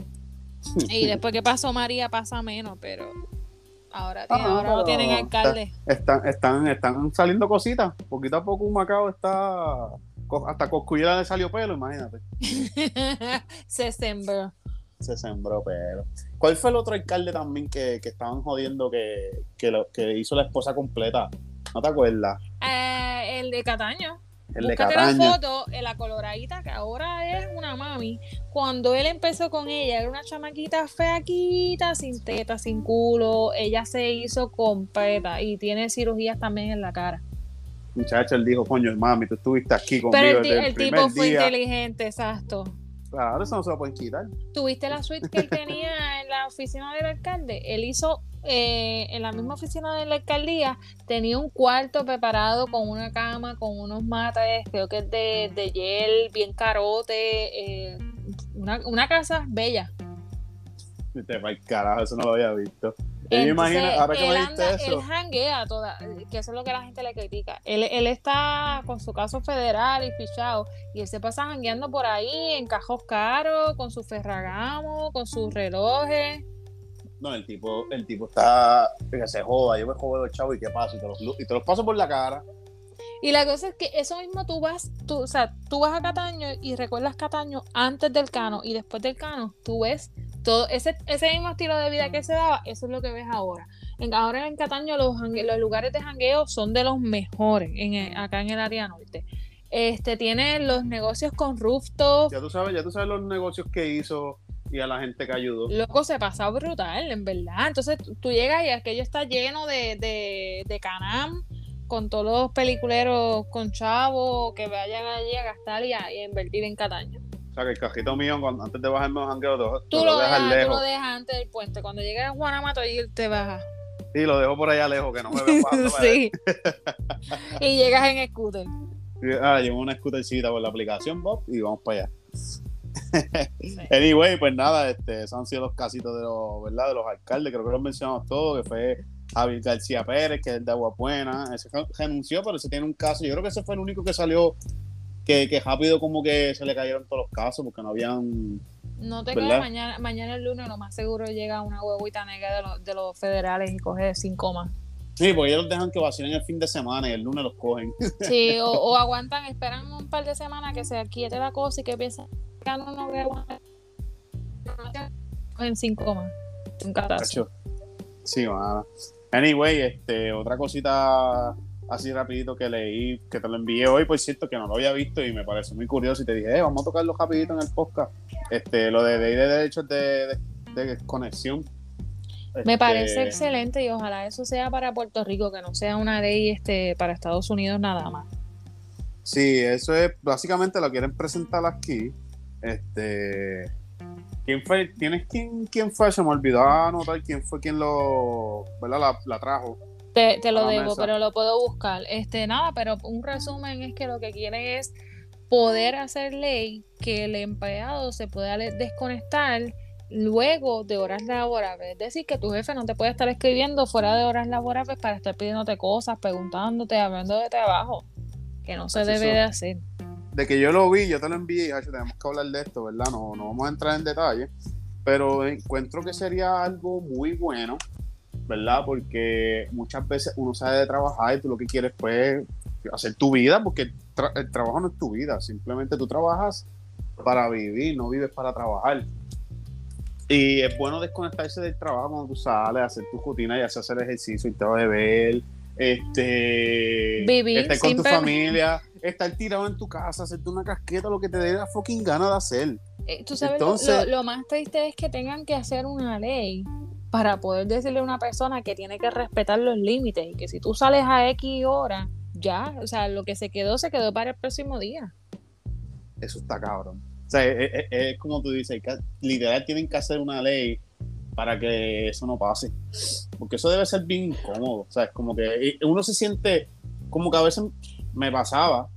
y después que pasó María pasa menos, pero ahora, ahora no tienen alcalde. Están, están, están saliendo cositas. Poquito a poco Humacao está. Hasta Coscuyera le salió pelo, imagínate. Se sembró se sembró, pero. ¿Cuál fue el otro alcalde también que, estaban jodiendo que, que, hizo la esposa completa? ¿No te acuerdas? Eh, el de Cataño. El de Cataño. la foto, en la coloradita, que ahora es una mami. Cuando él empezó con ella, era una chamaquita feaquita, sin teta, sin culo. Ella se hizo completa y tiene cirugías también en la cara. Muchacho, él dijo, coño, mami, tú estuviste aquí conmigo. Pero el, el tipo fue inteligente, exacto. Claro, eso no se lo pueden quitar. ¿Tuviste la suite que él tenía en la oficina del alcalde? Él hizo eh, en la misma oficina de la alcaldía, tenía un cuarto preparado con una cama, con unos mates, creo que es de, de gel, bien carote, eh, una, una casa bella. Te carajo, eso no lo había visto. Entonces, yo imagino, ahora que me anda, eso. Él janguea toda, que eso es lo que la gente le critica. Él, él está con su caso federal y fichado, y él se pasa jangueando por ahí en cajos caros, con su ferragamo, con sus relojes. No, el tipo, el tipo está que se joda, yo me jodo los chavos y qué pasa, y te, los, y te los paso por la cara. Y la cosa es que eso mismo tú vas, tú, o sea, tú vas a Cataño y recuerdas Cataño antes del cano y después del cano, tú ves todo ese, ese mismo estilo de vida que se daba, eso es lo que ves ahora. En, ahora en Cataño los, los lugares de jangueo son de los mejores en acá en el área norte. Este tiene los negocios con rooftop. Ya tú sabes, ya tú sabes los negocios que hizo y a la gente que ayudó. Loco, se pasa brutal, en verdad. Entonces tú llegas y aquello está lleno de, de, de canam con todos los peliculeros con chavos que vayan allí a gastar y a, invertir en Cataño. Sea, que el cajito mío, antes de bajarme los jangueos, tú, tú, lo, dejas, lejos. Tú lo dejas antes del puente. Cuando llegues a Guanamato, ahí te bajas. Sí, lo dejo por allá lejos, que no me veo sí. y llegas en scooter. Ah, llevo una scootercita por la aplicación, Bob, y vamos para allá. anyway, pues nada, este, esos han sido los casitos de los, ¿verdad? De los alcaldes, creo que los mencionamos todos, que fue Javier García Pérez, que es de Aguapuena, ese renunció, pero ese tiene un caso, yo creo que ese fue el único que salió que, que rápido como que se le cayeron todos los casos porque no habían... No te queda mañana, mañana el lunes, lo más seguro llega una huevita negra de, los, de los federales y coge cinco más. Sí, porque ellos los dejan que vacilen el fin de semana y el lunes los cogen. Sí, o, aguantan, esperan un par de semanas que se aquiete la cosa y que piensan que no, no voy a. Cogen cinco más. Un catazo. Sí, mano. Anyway, este, otra cosita así rapidito que leí, que te lo envié hoy, por cierto, que no lo había visto y me parece muy curioso y te dije, eh, vamos a tocarlo rapidito en el podcast. Este, lo de ley de derechos de, de, conexión. Me parece este, excelente y ojalá eso sea para Puerto Rico, que no sea una ley este, para Estados Unidos nada más. Sí, eso es, básicamente lo quieren presentar aquí. Este, ¿Quién fue? ¿Tienes quién, quién fue? Se me olvidó anotar quién fue quien lo, ¿verdad? La, trajo. Te, lo debo, pero lo puedo buscar. Este, nada, pero un resumen es que lo que quieren es poder hacer ley que el empleado se pueda desconectar luego de horas laborables. Es decir, que tu jefe no te puede estar escribiendo fuera de horas laborables para estar pidiéndote cosas, preguntándote, hablando de trabajo, que no se debe de hacer de que yo lo vi, yo te lo envié, y tenemos que hablar de esto, ¿verdad? No, no vamos a entrar en detalle, pero encuentro que sería algo muy bueno, ¿verdad? Porque muchas veces uno sabe de trabajar y tú lo que quieres pues hacer tu vida, porque el, trabajo no es tu vida, simplemente tú trabajas para vivir, no vives para trabajar. Y es bueno desconectarse del trabajo cuando tú sales, hacer tu rutina, y hacer ejercicio, y te vas a beber, este, Vivir, estar con tu familia, estar tirado en tu casa, hacerte una casqueta, lo que te dé la fucking gana de hacer. Eh, tú sabes, lo, más triste es que tengan que hacer una ley para poder decirle a una persona que tiene que respetar los límites y que si tú sales a X hora, ya, o sea, lo que se quedó, se quedó para el próximo día. Eso está cabrón. O sea, es, como tú dices, literal tienen que hacer una ley para que eso no pase. Porque eso debe ser bien incómodo. O sea, es como que uno se siente, como que a veces me pasaba,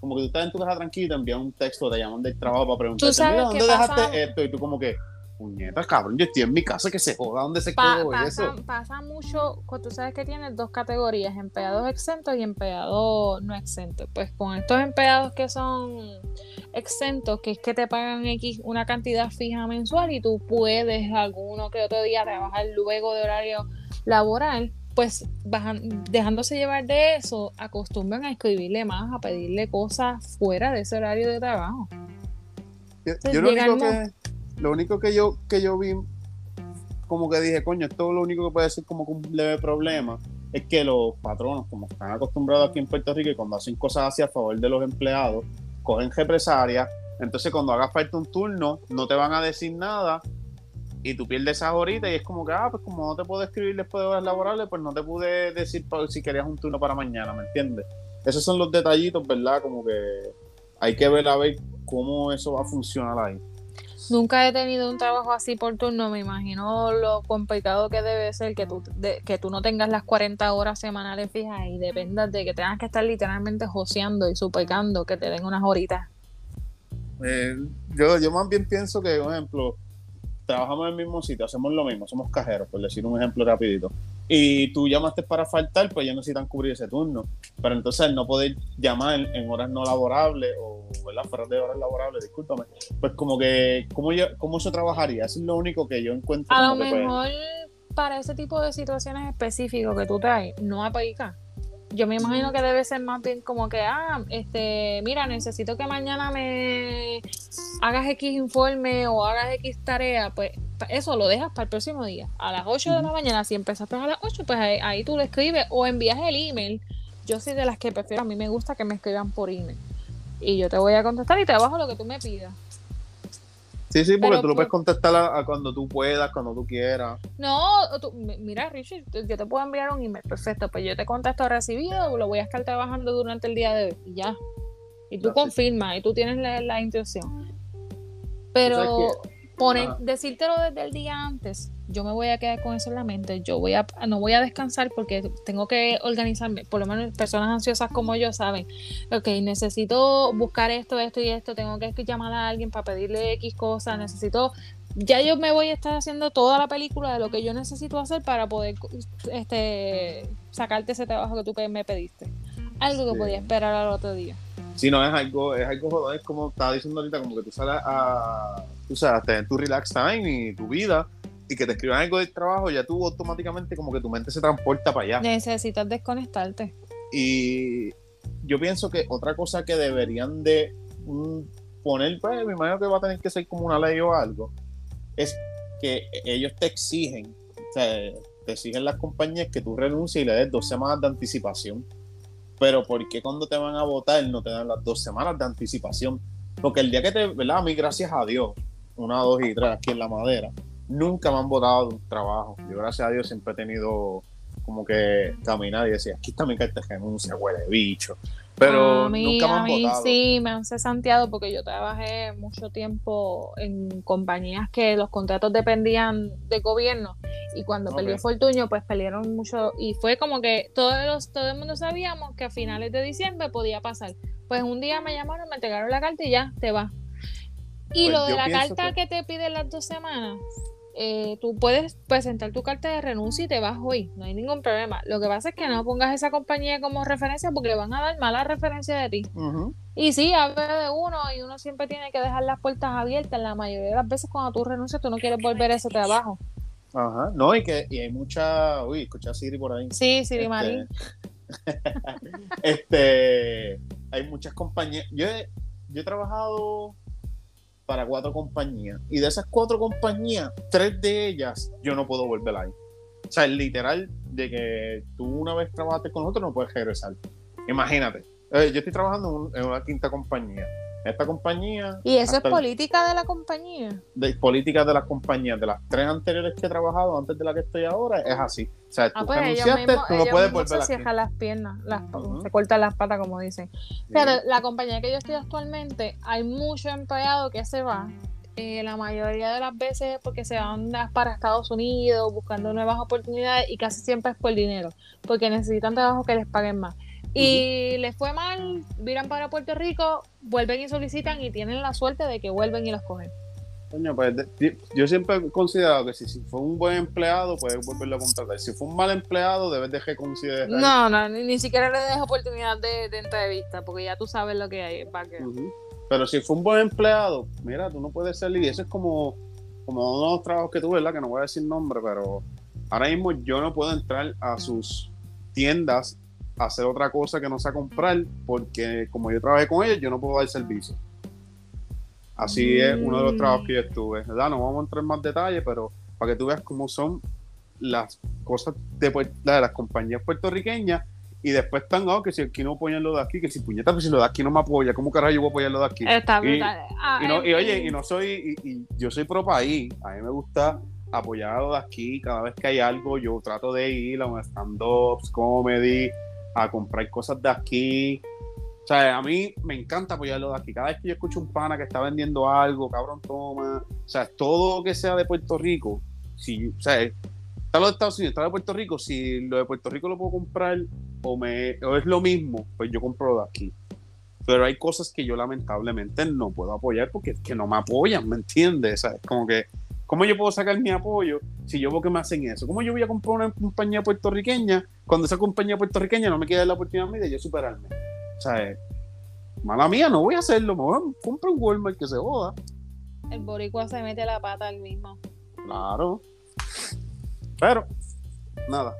como que tú estás en tu casa tranquilo y te envían un texto, te llaman del trabajo para preguntarte, mira, ¿dónde dejaste esto? Y tú como que, puñeta, cabrón, yo estoy en mi casa, que se joda, ¿dónde se quedó eso? Pasa mucho, tú sabes que tienes dos categorías, empleados exentos y empleados no exentos. Pues con estos empleados que son exentos, que es que te pagan X una cantidad fija mensual y tú puedes alguno que otro día trabajar luego de horario laboral, pues dejándose llevar de eso, acostumbran a escribirle más, a pedirle cosas fuera de ese horario de trabajo. Yo, lo, único que, lo único que yo que yo vi, como que dije, coño, esto lo único que puede ser como un leve problema, es que los patronos, como están acostumbrados aquí en Puerto Rico y cuando hacen cosas así a favor de los empleados, cogen represalias. Entonces, cuando haga falta un turno, no te van a decir nada y tú pierdes esas horitas y es como que, ah, pues como no te puedo escribir después de horas laborables, pues no te pude decir si querías un turno para mañana, ¿me entiendes? Esos son los detallitos, ¿verdad? Como que hay que ver a ver cómo eso va a funcionar ahí. Nunca he tenido un trabajo así por turno, me imagino lo complicado que debe ser que tú, que tú no tengas las 40 horas semanales fijas y dependas de que tengas que estar literalmente joseando y suplicando que te den unas horitas. Eh, yo, yo más bien pienso que, por ejemplo, trabajamos en el mismo sitio, hacemos lo mismo, somos cajeros, por decir un ejemplo rapidito y tú llamaste para faltar, pues ya necesitan cubrir ese turno. Pero entonces no poder llamar en horas no laborables o ¿verdad? fuera de horas laborables, discúlpame, pues como que, ¿cómo, yo, ¿cómo eso trabajaría? Eso es lo único que yo encuentro. A lo pues, mejor para ese tipo de situaciones específicas que tú traes, no aplica. Yo me imagino que debe ser más bien como que, ah, este, mira, necesito que mañana me hagas X informe o hagas X tarea, pues eso lo dejas para el próximo día. A las 8 de la mañana, si empezaste a las 8, pues ahí, tú le escribes o envías el email. Yo soy de las que prefiero, a mí me gusta que me escriban por email. Y yo te voy a contestar y te bajo lo que tú me pidas. Sí, sí, porque tú lo puedes contestar a, cuando tú puedas, cuando tú quieras. No, mira, Richard, yo te puedo enviar un email, perfecto, pues yo te contesto recibido, lo voy a estar trabajando durante el día de hoy y ya. Y tú confirmas y tú tienes la, la intención. Pero Poner, decírtelo desde el día antes, yo me voy a quedar con eso en la mente, yo voy a, no voy a descansar porque tengo que organizarme, por lo menos personas ansiosas como yo saben, ok, necesito buscar esto, esto y esto, tengo que llamar a alguien para pedirle X cosas, necesito, ya yo me voy a estar haciendo toda la película de lo que yo necesito hacer para poder este, sacarte ese trabajo que tú me pediste. Algo que podía esperar al otro día. Si no, es algo, es algo es como estaba diciendo ahorita, como que tú sales a, tú sabes, tener tu relax time y tu vida y que te escriban algo del trabajo, ya tú automáticamente como que tu mente se transporta para allá. Necesitas desconectarte. Y yo pienso que otra cosa que deberían de mm, poner, pues me imagino que va a tener que ser como una ley o algo, es que ellos te exigen, o sea, te exigen las compañías que tú renuncies y le des dos semanas de anticipación pero ¿por qué cuando te van a votar no te dan las dos semanas de anticipación? Porque el día que te, ¿verdad? A mí, gracias a Dios, una, dos y tres aquí en la madera, nunca me han votado de un trabajo. Yo, gracias a Dios, siempre he tenido como que caminar y decir, aquí está mi carta de renuncia, huele bicho. Pero a mí, nunca me han sí, me han cesanteado porque yo trabajé mucho tiempo en compañías que los contratos dependían del gobierno y cuando perdió Fortuño, pues pelearon mucho y fue como que todos los, todo el mundo sabíamos que a finales de diciembre podía pasar. Pues un día me llamaron, me entregaron la carta y ya, te va. Y pues lo de la carta que... que te pide las dos semanas, eh, tú puedes presentar tu carta de renuncia y te vas hoy, no hay ningún problema. Lo que pasa es que no pongas esa compañía como referencia porque le van a dar mala referencia de ti. Y sí, habla de uno y uno siempre tiene que dejar las puertas abiertas. La mayoría de las veces cuando tú renuncias tú no quieres volver a ese trabajo. Ajá, no, y que y hay mucha, uy, escucha a Siri por ahí. Sí, Siri este... Marín. este, hay muchas compañías. Yo yo he trabajado para cuatro compañías. Y de esas cuatro compañías, tres de ellas yo no puedo volver ahí. O sea, es literal de que tú una vez trabajaste con otro no puedes regresar. Imagínate. Eh, yo estoy trabajando en una quinta compañía esta compañía. ¿Y eso es política de la compañía? De política de las compañías, de las tres anteriores que he trabajado antes de la que estoy ahora, es así. O sea, ah, tú pues renunciaste, tú no puedes volver se cierran las piernas, las, se cortan las patas, como dicen. Pero la compañía que yo estoy actualmente, hay mucho empleado que se va. Eh, la mayoría de las veces es porque se van para Estados Unidos buscando nuevas oportunidades y casi siempre es por dinero, porque necesitan trabajo que les paguen más y les fue mal, viran para Puerto Rico, vuelven y solicitan y tienen la suerte de que vuelven y los cogen. Coño, pues yo siempre he considerado que si, fue un buen empleado, puedes volverlo a contratar. Si fue un mal empleado, debes de reconsiderar. No, no, ni, siquiera le dejo oportunidad de, entrevista, porque ya tú sabes lo que hay. Pero si fue un buen empleado, mira, tú no puedes salir. Y eso es como, como uno de los trabajos que tuve, ¿verdad? Que no voy a decir nombre, pero ahora mismo yo no puedo entrar a sus tiendas hacer otra cosa que no sea comprar, porque como yo trabajé con ellos, yo no puedo dar servicio. Así es uno de los trabajos que yo estuve. ¿verdad? No vamos a entrar en más detalles, pero para que tú veas cómo son las cosas de, de las compañías puertorriqueñas y después están, oh, que si aquí no apoyan lo de aquí, que si puñeta, pues si lo de aquí no me apoya, ¿cómo carajo yo voy a apoyar lo de aquí? Está y, ah, y, no, y, oye, y no soy, y, yo soy pro país, a mí me gusta apoyar a lo de aquí, cada vez que hay algo, yo trato de ir a un stand-ups, comedy, a comprar cosas de aquí. O sea, a mí me encanta apoyarlo de aquí. Cada vez que yo escucho un pana que está vendiendo algo, cabrón, toma. O sea, todo lo que sea de Puerto Rico, si, o sea, está lo de Estados Unidos, está lo de Puerto Rico, si lo de Puerto Rico lo puedo comprar o, me, o es lo mismo, pues yo compro lo de aquí. Pero hay cosas que yo lamentablemente no puedo apoyar porque es que no me apoyan, ¿me entiendes? O sea, es como que, ¿cómo yo puedo sacar mi apoyo si yo veo que me hacen eso? ¿Cómo yo voy a comprar una compañía puertorriqueña cuando esa compañía puertorriqueña no me queda la oportunidad de yo superarme? O sea, mala mía, no voy a hacerlo, me voy a comprar un Walmart que se joda. El boricua se mete la pata al mismo. Claro. Pero, nada.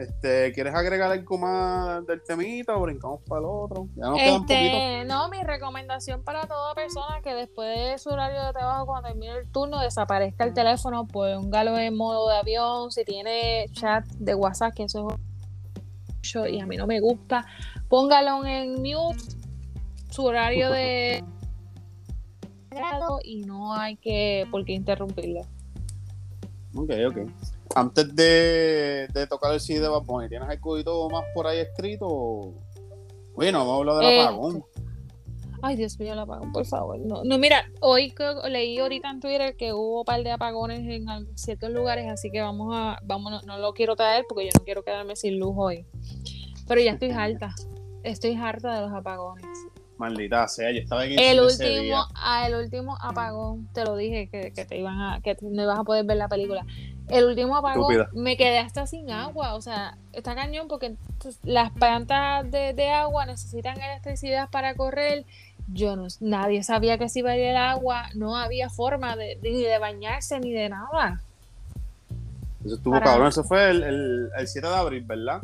Este, ¿Quieres agregar algo más del temita o brincamos para el otro? Ya nos este, No, mi recomendación para toda persona que después de su horario de trabajo, cuando termine el turno, desaparezca el teléfono, póngalo en modo de avión, si tiene chat de WhatsApp, que eso es y a mí no me gusta, póngalo en mute, su horario de y no hay que por qué interrumpirlo. Ok, ok. Antes de, tocar el CD de Bad ¿tienes algo más por ahí escrito? Bueno, vamos a hablar del eh, apagón. Ay, Dios mío, el apagón, por favor. No, no, mira, hoy leí ahorita en Twitter que hubo un par de apagones en ciertos lugares, así que vamos a, vamos, no, lo quiero traer porque yo no quiero quedarme sin luz hoy. Pero ya estoy harta. Estoy harta de los apagones. Maldita sea, yo estaba en el último, ah, el último apagón, te lo dije que, te iban a, que no ibas a poder ver la película. El último apagón me quedé hasta sin agua, o sea, está cañón porque las plantas de, agua necesitan electricidad para correr. Yo no, nadie sabía que si iba a ir el agua, no había forma de, ni de bañarse ni de nada. Eso estuvo cabrón, eso fue el, el, el 7 de abril, ¿verdad?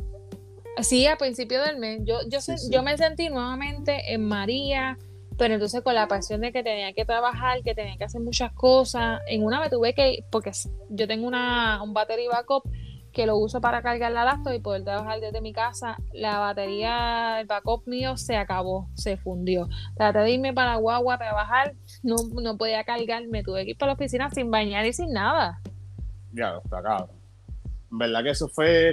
Sí, a principio del mes. Yo, yo, yo me sentí nuevamente en María, pero entonces con la pasión de que tenía que trabajar, que tenía que hacer muchas cosas. En una me tuve que, porque yo tengo una, un battery backup que lo uso para cargar la laptop y poder trabajar desde mi casa. La batería, el backup mío se acabó, se fundió. Traté de irme para guagua a trabajar, no, no podía cargar, me tuve que ir para la oficina sin bañar y sin nada. Ya, está cabrón. ¿Verdad que eso fue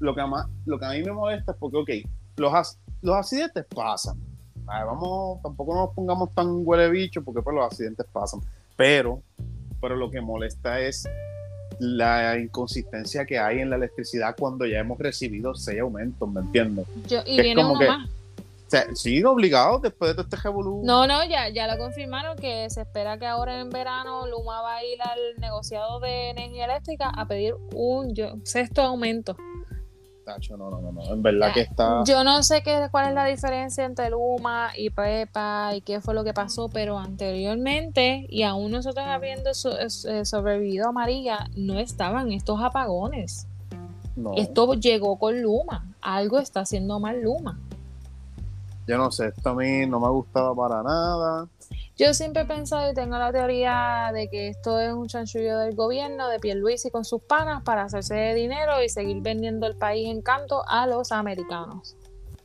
lo que, lo que a mí me molesta es porque, ok, los, los accidentes pasan. Vamos, tampoco nos pongamos tan huele bicho porque pues, los accidentes pasan. Pero, pero lo que molesta es la inconsistencia que hay en la electricidad cuando ya hemos recibido seis aumentos, ¿me entiendes? y viene uno más. sí, obligado después de todo este revolución. No, no, ya, ya lo confirmaron que se espera que ahora en verano Luma va a ir al negociado de energía eléctrica a pedir un sexto aumento no, no, no, En verdad que está. Yo no sé qué, cuál es la diferencia entre Luma y Pepa y qué fue lo que pasó, pero anteriormente, y aún nosotros habiendo eh, sobrevivido a María, no estaban estos apagones. Esto llegó con Luma. Algo está haciendo mal Luma. Yo no sé, esto a mí no me ha gustado para nada. Yo siempre he pensado y tengo la teoría de que esto es un chanchullo del gobierno de Pierluisi con sus panas para hacerse de dinero y seguir vendiendo el país en canto a los americanos.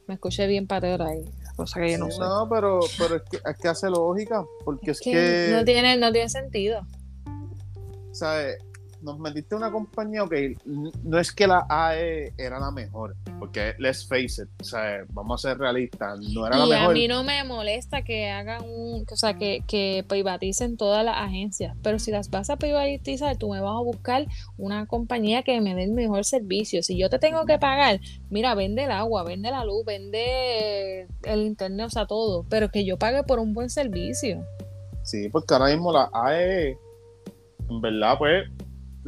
Me escuché bien patero ahí, cosa que yo no sé. No, pero, pero es, que, es que hace lógica, porque es, que, No tiene, no tiene sentido. ¿Sabes? Nos metiste una compañía, ok, no es que la AE era la mejor, porque let's face it, o sea, vamos a ser realistas, no era la mejor. a mí no me molesta que hagan un, o sea, que, que privaticen todas las agencias, pero si las vas a privatizar, tú me vas a buscar una compañía que me dé el mejor servicio. Si yo te tengo que pagar, mira, vende el agua, vende la luz, vende el internet, o sea, todo, pero que yo pague por un buen servicio. Sí, porque ahora mismo la AE, en verdad, pues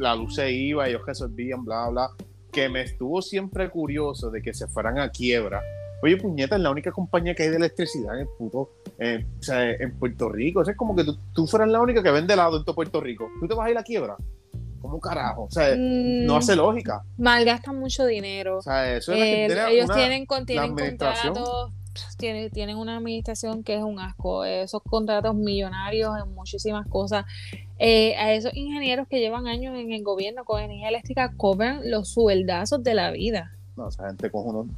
la luz se iba, ellos resolvían, bla, bla, que me estuvo siempre curioso de que se fueran a quiebra. Oye, puñeta, es la única compañía que hay de electricidad en el puto, eh, o sea, en Puerto Rico. es como que tú, fueras la única que vende helado en todo Puerto Rico. ¿Tú te vas a ir a quiebra? ¿Cómo carajo? O sea, no hace lógica. Malgastan mucho dinero. O sea, eso es eh, ellos tienen, tienen contratos tienen, tienen una administración que es un asco, esos contratos millonarios en muchísimas cosas. Eh, a esos ingenieros que llevan años en el gobierno con energía eléctrica cobran los sueldazos de la vida. No, esa gente con uno.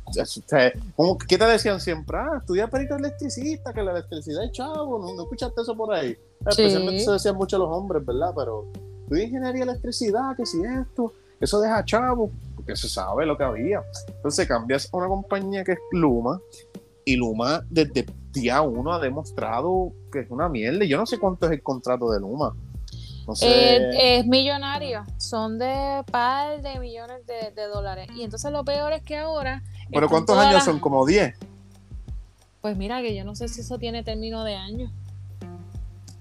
¿Qué te decían siempre? Ah, estudia perito electricista, que la electricidad es chavo. ¿No, escuchaste eso por ahí? Especialmente se decían mucho los hombres, ¿verdad? Pero estudia ingeniería electricidad, que si esto, eso deja chavo, porque se sabe lo que había. Entonces cambias a una compañía que es Luma, Y Luma desde día uno ha demostrado que es una mierda. Yo no sé cuánto es el contrato de Luma. Eh, es millonario, son de par de millones de, dólares. Y entonces lo peor es que ahora. ¿Pero cuántos años son? ¿Como 10? Pues mira, que yo no sé si eso tiene término de años.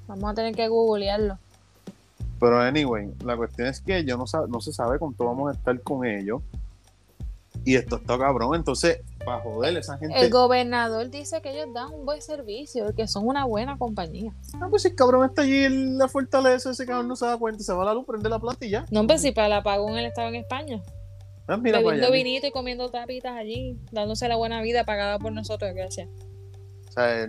Vamos a tener que googlearlo. Pero anyway, la cuestión es que yo no, no se sabe cuánto vamos a estar con ellos. Y esto está cabrón. Entonces, para joder, esa gente. El gobernador dice que ellos dan un buen servicio, que son una buena compañía. No, pues si el cabrón está allí en la fortaleza, ese cabrón no se da cuenta, se va a la luz, prende la plantilla. No, pues si para el apagón él estaba en España. Ah, mira Bebiendo vinito y comiendo tapitas allí, dándose la buena vida pagada por nosotros, gracias. O sea,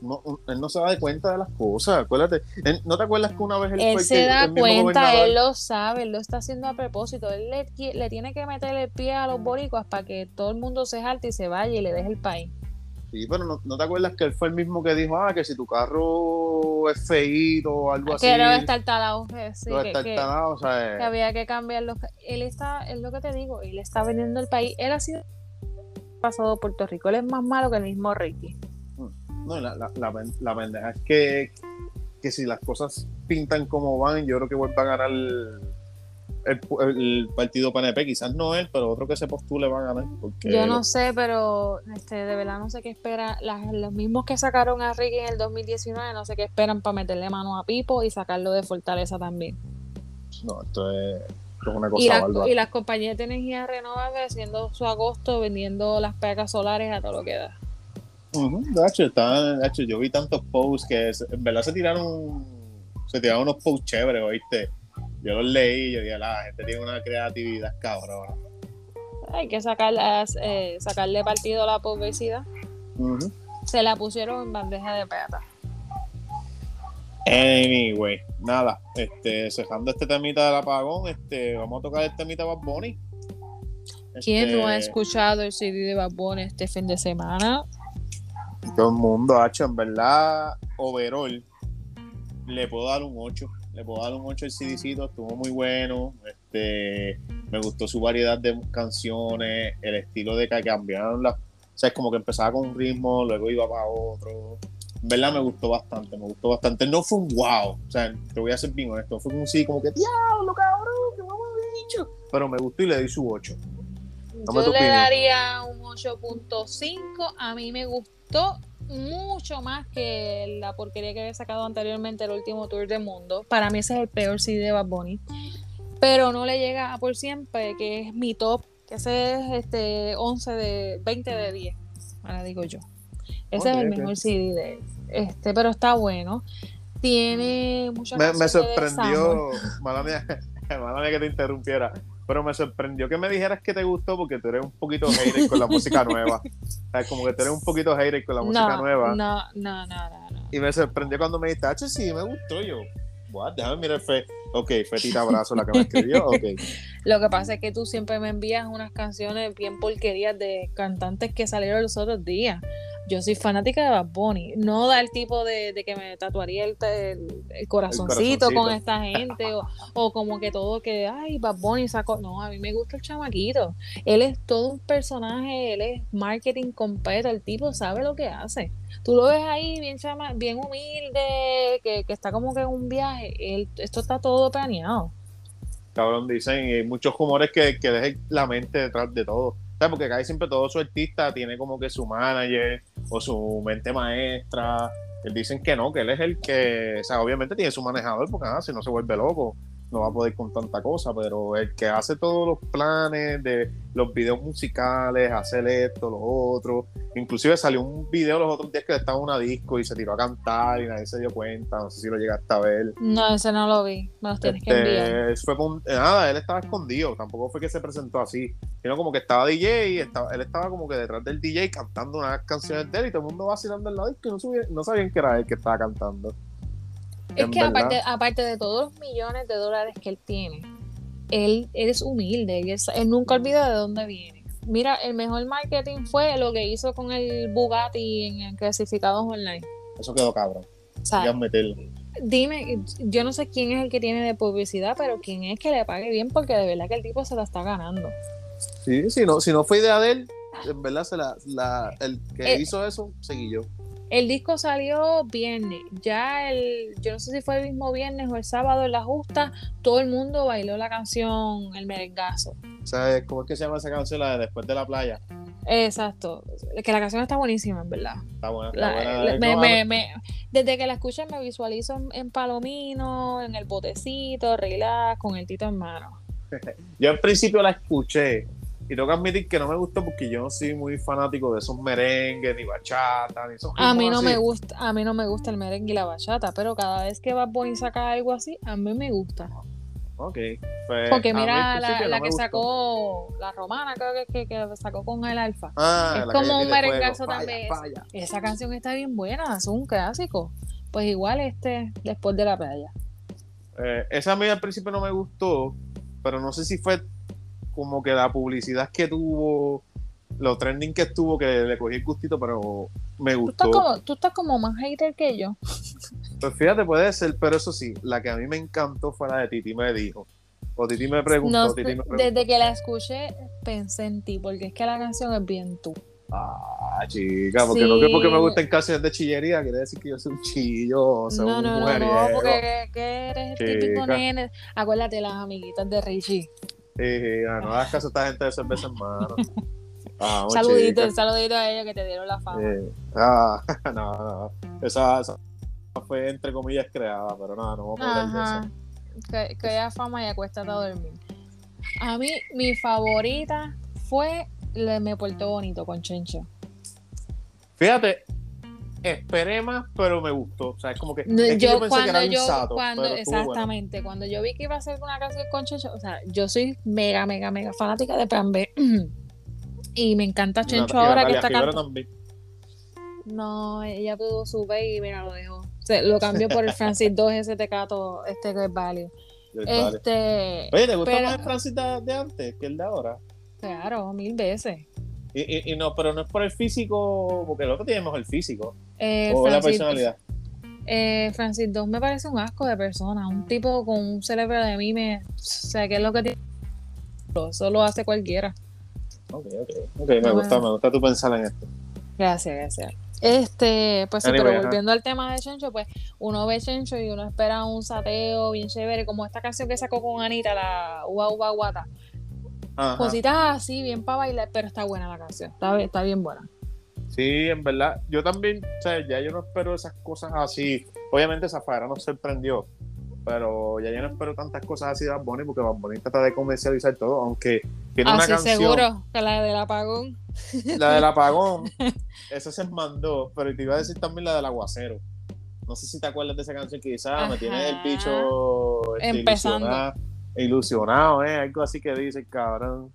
no, él no se da cuenta de las cosas, acuérdate. ¿No te acuerdas que una vez él, él se da cuenta, él lo sabe, él lo está haciendo a propósito. Él le, tiene que meter el pie a los boricuas para que todo el mundo se jalte y se vaya y le deje el país. Sí, pero no, te acuerdas que él fue el mismo que dijo, ah, que si tu carro es feíto o algo así. Que debe estar talado. Sí, que, talado, o sea, que había que cambiarlo. Él está, es lo que te digo, él está vendiendo el país. Él ha sido pasado Puerto Rico, él es más malo que el mismo Ricky. No, la, la, la, pendeja es que, que si las cosas pintan como van, yo creo que vuelva a ganar el, el, partido PNP. Quizás no él, pero otro que se postule va a ganar. Porque yo no sé, pero este, de verdad no sé qué espera. los mismos que sacaron a Ricky en el 2019, no sé qué esperan para meterle mano a Pipo y sacarlo de Fortaleza también. No, esto es, una cosa y, y las compañías de energía renovable haciendo su agosto vendiendo las placas solares a todo lo que da yo vi tantos posts que en verdad se tiraron, se tiraron unos posts chéveres, ¿oíste? Yo los leí y yo dije, la gente tiene una creatividad cabrona. Hay que sacarlas, eh, sacarle partido a la publicidad. Se la pusieron en bandeja de plata. Anyway, nada, este, cerrando este temita del apagón, este, vamos a tocar el temita Bad Bunny. ¿Quién no ha este, escuchado el CD de Bad Bunny este fin de semana? Todo el mundo, ha hecho, en verdad, overall, le puedo dar un 8. Le puedo dar un 8 el CDcito, estuvo muy bueno. Este, me gustó su variedad de canciones, el estilo de que cambiaron las. O sea, es como que empezaba con un ritmo, luego iba para otro. En verdad me gustó bastante, me gustó bastante. No fue un wow, o sea, te voy a ser bien honesto, fue un sí, como que, diablo, cabrón, que vamos a dicho. Pero me gustó y le di su 8. Yo le daría un 8.5. A mí me gustó mucho más que la porquería que había sacado anteriormente el último tour del mundo. Para mí ese es el peor CD de Bad Bunny. Pero no le llega a por siempre, que es mi top, que ese es este 11 de 20 de 10. Ahora digo yo. Ese es el mejor CD de él. Este, pero está bueno. Tiene muchas Me, me sorprendió, mala mía, mala mía que te interrumpiera pero me sorprendió que me dijeras que te gustó porque tú eres un poquito hater con la música nueva. O sea, como que tú eres un poquito hater con la música nueva. No, no, no, no, Y me sorprendió cuando me dijiste, H, sí, me gustó yo. What? Déjame mirar fe. Ok, Fetita Abrazo, la que me escribió. Ok. Lo que pasa es que tú siempre me envías unas canciones bien porquerías de cantantes que salieron los otros días yo soy fanática de Bad Bunny. No da el tipo de, que me tatuaría el, corazoncito, con esta gente o, como que todo que, ay, Bad Bunny sacó. No, a mí me gusta el chamaquito. Él es todo un personaje, él es marketing completo, el tipo sabe lo que hace. Tú lo ves ahí bien chama, bien humilde, que, está como que en un viaje. Él, esto está todo planeado. Cabrón, dicen, muchos rumores que, que dejen la mente detrás de todo porque acá siempre todo su artista tiene como que su manager o su mente maestra. Dicen que no, que él es el que, o sea, obviamente tiene su manejador, porque si no se vuelve loco no va a poder con tanta cosa, pero el que hace todos los planes de los videos musicales, hacer esto, lo otro, inclusive salió un video los otros días que estaba en una disco y se tiró a cantar y nadie se dio cuenta, no sé si lo llegaste a ver. No, ese no lo vi, me los tienes que enviar. Este, fue con, nada, él estaba escondido, tampoco fue que se presentó así, sino como que estaba DJ, y estaba, él estaba como que detrás del DJ cantando unas canciones de él y todo el mundo vacilando al lado y que no, no sabían que era él que estaba cantando. Es que aparte, aparte de todos los millones de dólares que él tiene, él, es humilde, él, nunca olvida de dónde viene. Mira, el mejor marketing fue lo que hizo con el Bugatti en clasificados online. Eso quedó cabrón. Dime, yo no sé quién es el que tiene de publicidad, pero quién es que le pague bien porque de verdad que el tipo se la está ganando. Sí, si no, si no fue idea de él, en verdad, se la, el que eh, hizo eso, seguí yo. El disco salió viernes. Ya el, yo no sé si fue el mismo viernes o el sábado en la justa, todo el mundo bailó la canción El Merengazo. ¿Sabes cómo es que se llama esa canción? La de Después de la playa. Exacto. Que la canción está buenísima, en verdad. Está buena. Está buena. desde que la escuché me visualizo en, Palomino, en el botecito, relax, con el tito en mano. yo en principio la escuché y tengo que admitir que no me gusta porque yo no soy muy fanático de esos merengues, ni bachata, ni esos A mí no me gusta, a mí no me gusta el merengue y la bachata, pero cada vez que Bad Bunny saca algo así, a mí me gusta. Ok. Pues, porque mira la, que sacó, la romana, creo que, que, sacó con el alfa. Ah, es como un merengazo también. Esa canción está bien buena, es un clásico. Pues igual este, después de la playa. Eh, esa a mí al principio no me gustó, pero no sé si fue como que la publicidad que tuvo, lo trending que estuvo, que le cogí el gustito, pero me gustó. Tú estás como, más hater que yo. Pues fíjate, puede ser, pero eso sí, la que a mí me encantó fue la de Titi me dijo. O Titi me preguntó, Desde que la escuché, pensé en ti, porque es que la canción es bien tú. Ah, chica, porque no que porque me gusten canciones de chillería, quiere decir que yo soy un chillo, soy no, un no, no, no, porque que eres el típico nene. Acuérdate las amiguitas de Richie. Sí, no hagas caso a esta gente de cerveza en mano. Ah, saludito, saludito a ellos que te dieron la fama. Ah, no, no. Esa, fue entre comillas creada, pero nada, no vamos a hablar de eso. Que, haya fama y acuéstate a dormir. A mí, mi favorita fue le Me Portó Bonito con Chencho. Fíjate, esperé más, pero me gustó. O sea, es como que. yo, cuando yo, cuando, exactamente, cuando yo vi que iba a ser una canción con Chencho, o sea, yo soy mega, mega, mega fanática de Plan B. y me encanta Chencho ahora que está cantando. No, ella pudo su y mira, lo dejó. lo cambió por el Francis 2 STK, todo, este que es válido. Este, Oye, ¿te gusta más el Francis de antes que el de ahora? Claro, mil veces. Y, y, no, pero no es por el físico, porque el otro tiene mejor físico. Eh, o la personalidad. Eh, Francis 2 me parece un asco de persona. Un tipo con un cerebro de mí me. O sea, ¿qué es lo que tiene? Eso lo hace cualquiera. Ok, ok. Ok, me gusta, me gusta tu pensar en esto. Gracias, gracias. Este, pues sí, pero volviendo al tema de Chencho, pues uno ve Chencho y uno espera un sateo bien chévere, como esta canción que sacó con Anita, la Ua Ua Guata. Cositas así, bien para bailar, pero está buena la canción, está, está bien buena. Sí, en verdad, yo también, o sea, ya yo no espero esas cosas así. Obviamente Zafara nos sorprendió, pero ya yo no espero tantas cosas así de Bad Bunny porque Bad Bunny trata de comercializar todo, aunque tiene una canción. seguro que la del apagón. La del apagón, esa se mandó, pero te iba a decir también la del aguacero. No sé si te acuerdas de esa canción que dice, ah, me tiene el bicho este, empezando ilusionado, ¿eh? Algo así que dice, cabrón.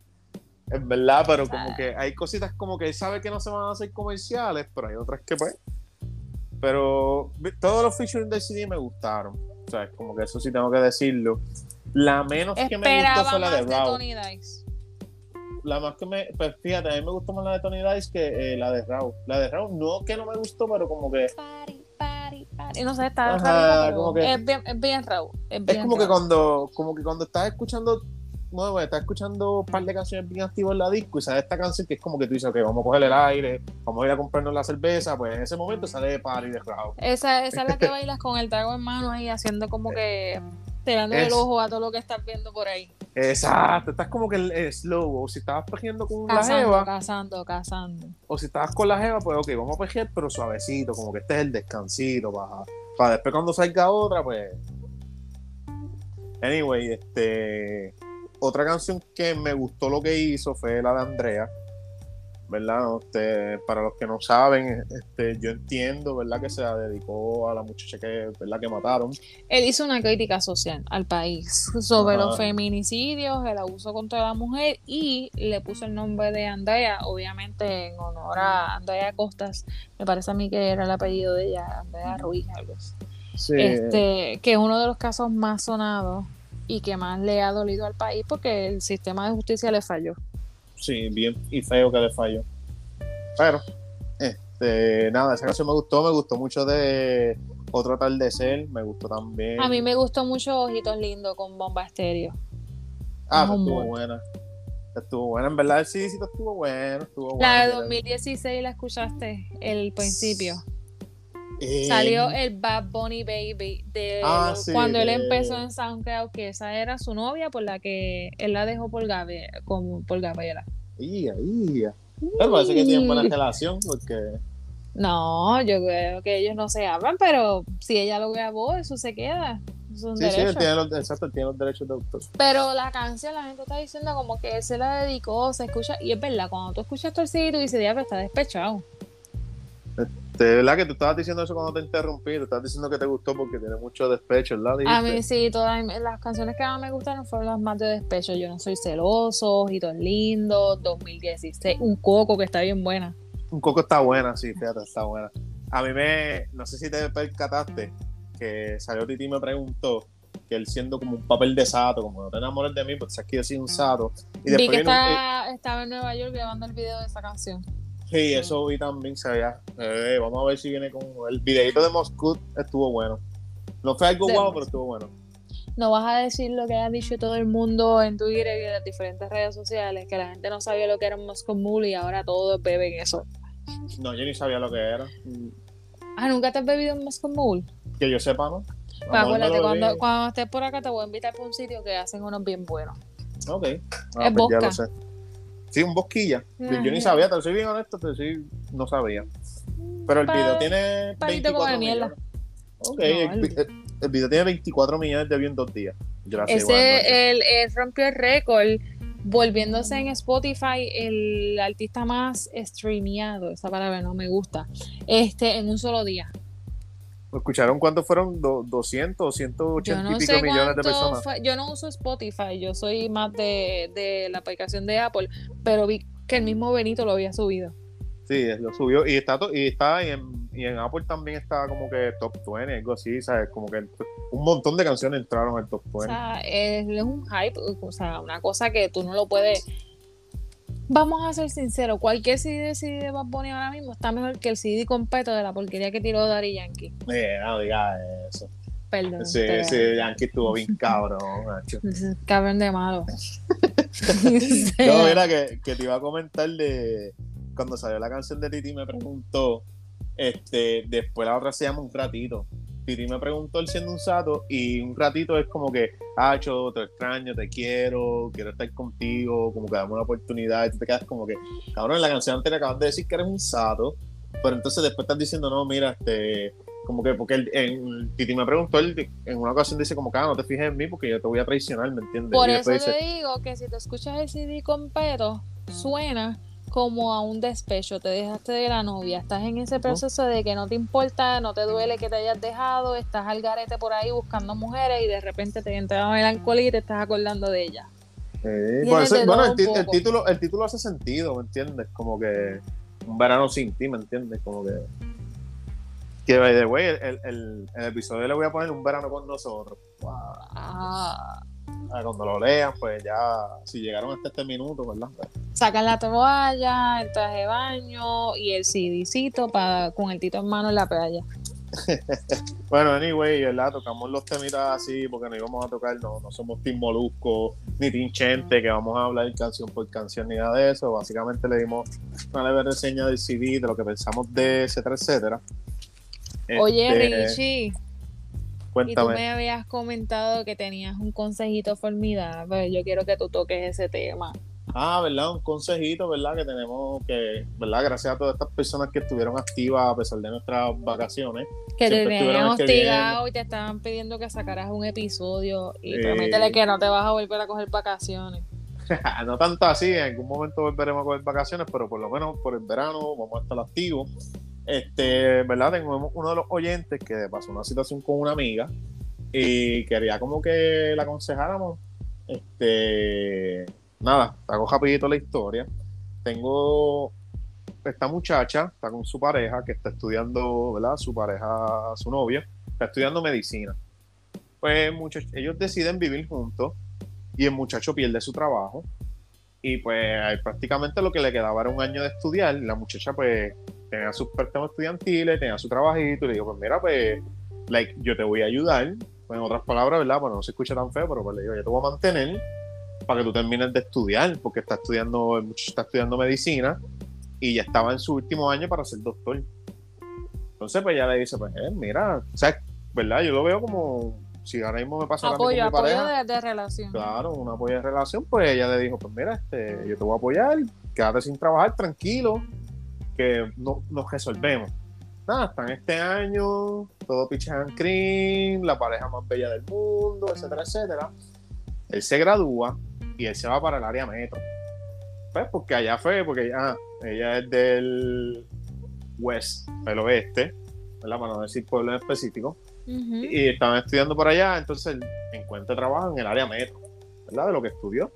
Es verdad, pero como que hay cositas como que él sabe que no se van a hacer comerciales, pero hay otras que pues. Pero todos los featuring de CD me gustaron. O sea, como que eso sí tengo que decirlo. La menos que me gustó fue la de, Raw. La más que me. Pues fíjate, a mí me gustó más la de Tony Dice que eh, la de Raw. La de Raw no que no me gustó, pero como que. Y no sé, está es bien, es bien raw. Es, como que cuando, como que cuando estás escuchando, no, estás escuchando un par de canciones bien activas en la disco y sale esta canción que es como que tú dices, ok, vamos a coger el aire, vamos a ir a comprarnos la cerveza, pues en ese momento sale de party de raw. Esa, esa es la que bailas con el trago en mano ahí haciendo como que tirando el ojo a todo lo que estás viendo por ahí. Exacto, estás como que el slow, o si estabas pejeando con la jeva. Cazando, cazando. O si estabas con la jeva, pues ok, vamos a pejear, pero suavecito, como que este es el descansito, para, para después cuando salga otra, pues. Anyway, este. Otra canción que me gustó lo que hizo fue la de Andrea ¿verdad? Este, para los que no saben, este, yo entiendo, ¿verdad? Que se dedicó a la muchacha que, ¿verdad? Que mataron. Él hizo una crítica social al país sobre los feminicidios, el abuso contra la mujer y le puso el nombre de Andrea, obviamente en honor a Andrea Costas. Me parece a mí que era el apellido de ella, Andrea Ruiz, algo Este, que es uno de los casos más sonados y que más le ha dolido al país porque el sistema de justicia le falló. Sí, bien y feo que le falló. Pero, este, nada, esa canción me gustó, me gustó mucho de Otro atardecer, me gustó también. A mí me gustó mucho Ojitos Lindos con Bomba Estéreo. Ah, estuvo buena. Estuvo buena, en verdad el sí estuvo bueno, estuvo La de 2016 la escuchaste, el principio. Eh, Salió el Bad Bunny Baby de ah, cuando él empezó en SoundCloud, que esa era su novia por la que él la dejó por, Gabe, como por Gabriela. Ia, ia. Pero parece que tienen buena relación porque... No, yo creo que ellos no se hablan, pero si ella lo grabó, eso se queda. sí, sí, tiene, los, exacto, tiene los derechos de autor. Pero la canción, la gente está diciendo como que él se la dedicó, se escucha, y es verdad, cuando tú escuchas CD, tú dices, diablo, está despechado. De verdad que tú estabas diciendo eso cuando te interrumpí, tú estabas diciendo que te gustó porque tiene mucho despecho, ¿verdad? A mí sí, todas las canciones que más me gustaron fueron las más de despecho. Yo no soy celoso, Ojitos Lindos, 2016, Un Coco que está bien buena. Un Coco está buena, sí, fíjate, está buena. A mí me, no sé si te percataste, que salió Titi y me preguntó que él siendo como un papel de sato, como no te enamores de mí, pues sabes que yo soy un sato. Y Vi que estaba en Nueva York grabando el video de esa canción. Sí, eso vi también, se veía. Eh, vamos a ver si viene con. El videito de Moscú estuvo bueno. No fue algo guau, pero estuvo bueno. No vas a decir lo que ha dicho todo el mundo en Twitter y en las diferentes redes sociales, que la gente no sabía lo que era un Moscow Mule y ahora todos beben eso. No, yo ni sabía lo que era. Ah, ¿nunca te has bebido un Moscow Mule? Que yo sepa, ¿no? Pues acuérdate, cuando, cuando estés por acá te voy a invitar para un sitio que hacen unos bien buenos. Ok. Ah, es pues ya lo sé. Sí, un bosquilla. Yo, ni sabía, te soy bien honesto, te soy, no sabía. Pero el video tiene 24 millones. Ok, el, video tiene 24 millones de views en dos días. Gracias. Ese, él, rompió el récord volviéndose en Spotify el artista más streameado, esa palabra no me gusta, este en un solo día. ¿Escucharon cuántos fueron? ¿200 o 180 y pico millones de personas? yo no uso Spotify, yo soy más de, la aplicación de Apple, pero vi que el mismo Benito lo había subido. Sí, lo subió y está, y está en, y en Apple también está como que top 20, algo así, ¿sabes? Como que un montón de canciones entraron al top 20. O sea, es, es un hype, o sea, una cosa que tú no lo puedes Vamos a ser sinceros, cualquier CD de CD de Bad Bunny ahora mismo está mejor que el CD completo de la porquería que tiró Daddy Yankee. Eh, no digas eso. Perdón. Sí, sí, Yankee estuvo bien cabrón, macho. Cabrón de malo. no, mira, que, que, te iba a comentar de cuando salió la canción de Titi me preguntó, este, después la otra se llama Un Ratito. Titi me preguntó él siendo un sato y un ratito es como que, Hacho, te extraño, te quiero, quiero estar contigo, como que dame una oportunidad y tú te quedas como que, cabrón, en la canción antes le acabas de decir que eres un sato, pero entonces después estás diciendo, no, mira, este, como que, porque él, en, Titi me preguntó, él en una ocasión dice como que, ah, no te fijes en mí porque yo te voy a traicionar, ¿me entiendes? Por eso te digo que si te escuchas el CD completo, suena como a un despecho, te dejaste de la novia, estás en ese proceso de que no te importa, no te duele que te hayas dejado, estás al garete por ahí buscando mujeres y de repente te entra la melancolía y te estás acordando de ella. bueno, el, título, el título hace sentido, ¿me entiendes? Como que un verano sin ti, ¿me entiendes? Como que... Que, by the way, el, el, el, episodio le voy a poner un verano con nosotros. Ah. Cuando lo lean, pues ya, si llegaron hasta este minuto, ¿verdad? Sacan la toalla, el traje de baño y el CDcito para, con el tito en mano en la playa. bueno, anyway, ¿verdad? Tocamos los temitas así porque no íbamos a tocar, no, no somos Team Molusco ni Team Chente, que vamos a hablar canción por canción ni nada de eso. Básicamente le dimos una leve reseña del CD, de lo que pensamos de etcétera, etcétera. Oye, este, Richie. Y tú me habías comentado que tenías un consejito formidable. Yo quiero que tú toques ese tema. Ah, ¿verdad? Un consejito, ¿verdad? Que tenemos que, ¿verdad? Gracias a todas estas personas que estuvieron activas a pesar de nuestras vacaciones. Que te tenían hostigado y te estaban pidiendo que sacaras un episodio y prométele que no te vas a volver a coger vacaciones. no tanto así, en algún momento volveremos a coger vacaciones, pero por lo menos por el verano vamos a estar activos. Este, ¿verdad? Tengo uno de los oyentes que pasó una situación con una amiga y quería como que la aconsejáramos. Este, nada, hago rapidito la historia. Tengo esta muchacha, está con su pareja que está estudiando, ¿verdad? Su pareja, su novia, está estudiando medicina. Pues muchos, ellos deciden vivir juntos y el muchacho pierde su trabajo y pues prácticamente lo que le quedaba era un año de estudiar. La muchacha pues tenía sus préstamos estudiantiles, tenía su trabajito y le digo, pues mira, pues like, yo te voy a ayudar. Pues en otras palabras, ¿verdad? Bueno, no se escucha tan feo, pero pues le digo, yo te voy a mantener para que tú termines de estudiar, porque está estudiando, está estudiando medicina y ya estaba en su último año para ser doctor. Entonces, pues ella le dice, pues, eh, mira, o sea, ¿verdad? Yo lo veo como, si ahora mismo me pasa apoyo, con mi apoyo pareja, de, de, relación. Claro, un apoyo de relación, pues ella le dijo, pues mira, este, yo te voy a apoyar, quédate sin trabajar, tranquilo, que no, nos resolvemos. Nada, están este año, todo pitch and cream, la pareja más bella del mundo, etcétera, etcétera. Él se gradúa y él se va para el área metro. Pues porque allá fue, porque ah, ella es del west, el oeste, ¿verdad? Para no decir pueblo en específico. Y estaban estudiando por allá, entonces encuentra trabajo en el área metro, ¿verdad? De lo que estudió.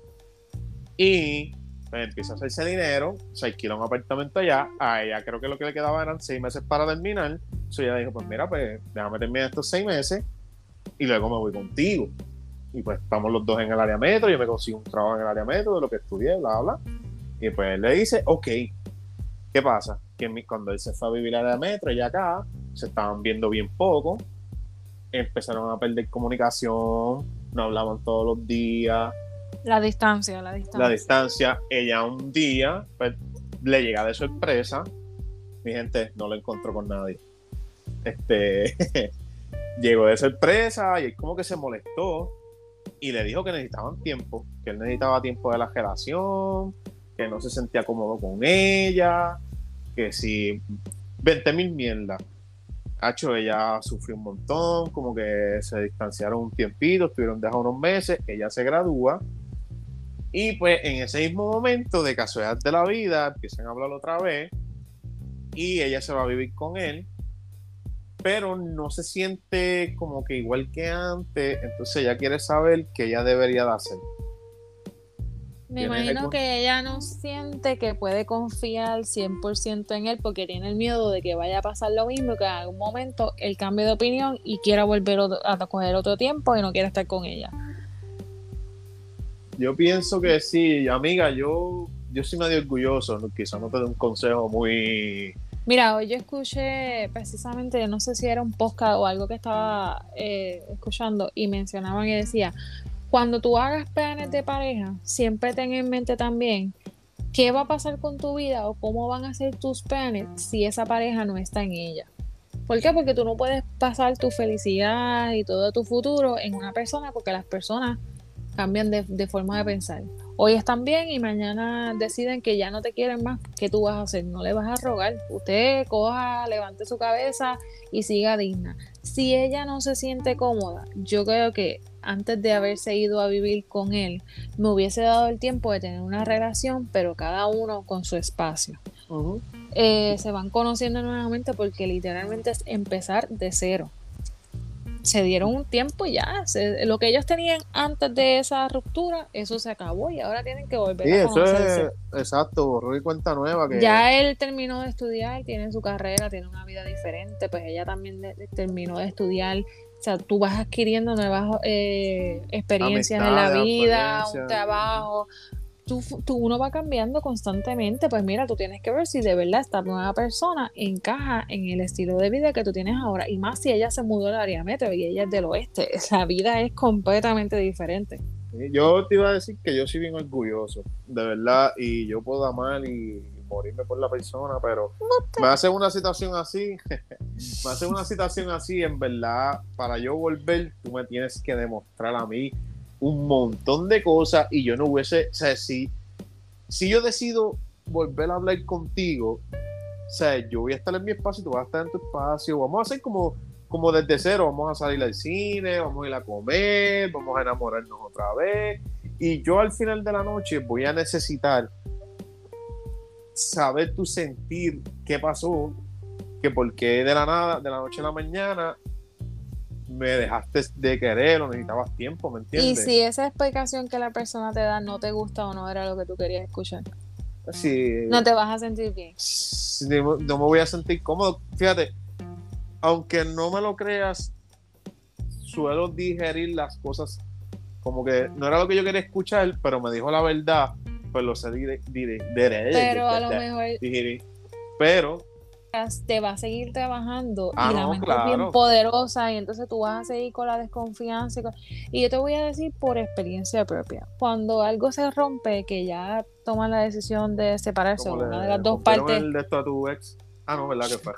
Y empieza a hacerse dinero, se alquila un apartamento allá. A ella creo que lo que le quedaba eran seis meses para terminar. Entonces ella dijo: Pues mira, pues déjame terminar estos seis meses y luego me voy contigo. Y pues estamos los dos en el área metro. Yo me consigo un trabajo en el área metro de lo que estudié, bla, bla. Y pues él le dice: Ok, ¿qué pasa? Que cuando él se fue a vivir al área metro, y acá se estaban viendo bien poco empezaron a perder comunicación, no hablaban todos los días. La distancia, la distancia. La distancia. Ella un día pues, le llega de sorpresa. Mi gente no lo encontró con nadie. Este llegó de sorpresa y él como que se molestó y le dijo que necesitaban tiempo, que él necesitaba tiempo de la relación, que no se sentía cómodo con ella, que si 20 mil mierdas. Hacho, ella sufrió un montón, como que se distanciaron un tiempito, estuvieron dejados unos meses, ella se gradúa. Y pues en ese mismo momento, de casualidad de la vida, empiezan a hablar otra vez y ella se va a vivir con él, pero no se siente como que igual que antes, entonces ella quiere saber qué ella debería de hacer. Me imagino que ella no siente que puede confiar 100% en él porque tiene el miedo de que vaya a pasar lo mismo, que en algún momento él cambie de opinión y quiera volver a coger otro tiempo y no quiera estar con ella. Yo pienso que sí, amiga, yo, yo soy medio orgulloso, quizás no te dé un consejo muy... Mira, hoy yo escuché precisamente, no sé si era un podcast o algo que estaba eh, escuchando y mencionaban y decía, cuando tú hagas planes de pareja, siempre ten en mente también qué va a pasar con tu vida o cómo van a ser tus planes si esa pareja no está en ella. ¿Por qué? Porque tú no puedes pasar tu felicidad y todo tu futuro en una persona porque las personas cambian de, de, forma de pensar. Hoy están bien y mañana deciden que ya no te quieren más. ¿Qué tú vas a hacer? No le vas a rogar. Usted coja, levante su cabeza y siga digna. Si ella no se siente cómoda, yo creo que antes de haberse ido a vivir con él, me hubiese dado el tiempo de tener una relación, pero cada uno con su espacio. Eh, se van conociendo nuevamente porque literalmente es empezar de cero. Se dieron un tiempo y ya, lo que ellos tenían antes de esa ruptura, eso se acabó y ahora tienen que volver a conocerse. Eso es, exacto, borró y cuenta nueva. Que... Ya él terminó de estudiar, tiene su carrera, tiene una vida diferente, pues ella también terminó de estudiar, o sea, tú vas adquiriendo nuevas eh, experiencias en la vida, un trabajo. Tú, tú, uno va cambiando constantemente. Pues mira, tú tienes que ver si de verdad esta nueva persona encaja en el estilo de vida que tú tienes ahora. Y más si ella se mudó al área metro y ella es del oeste. La vida es completamente diferente. Yo te iba a decir que yo soy bien orgulloso, de verdad, y yo puedo amar y morirme por la persona, pero me hace una situación así, me hace una situación así, en verdad, para yo volver, tú me tienes que demostrar a mí un montón de cosas y yo no hubiese, o sea, si, si yo decido volver a hablar contigo, o sea, yo voy a estar en mi espacio, tú vas a estar en tu espacio, vamos a hacer como, como desde cero, vamos a salir al cine, vamos a ir a comer, vamos a enamorarnos otra vez. Y yo al final de la noche voy a necesitar saber tu sentir qué pasó, que por qué de la nada, de la noche a la mañana, me dejaste de querer o necesitabas tiempo, ¿me entiendes? Y si esa explicación que la persona te da no te gusta o no era lo que tú querías escuchar. Sí. No te vas a sentir bien. No me voy a sentir cómodo. Fíjate, aunque no me lo creas, suelo digerir las cosas como que no era lo que yo quería escuchar, pero me dijo la verdad pues lo sé diré, Pero a lo mejor. Pero te va a seguir trabajando y ah, la mente es bien poderosa y entonces tú vas a seguir con la desconfianza. Y, yo te voy a decir por experiencia propia, cuando algo se rompe, que ya toman la decisión de separarse una de las dos partes. El de esto a tu ex? Ah, no, ¿verdad que fue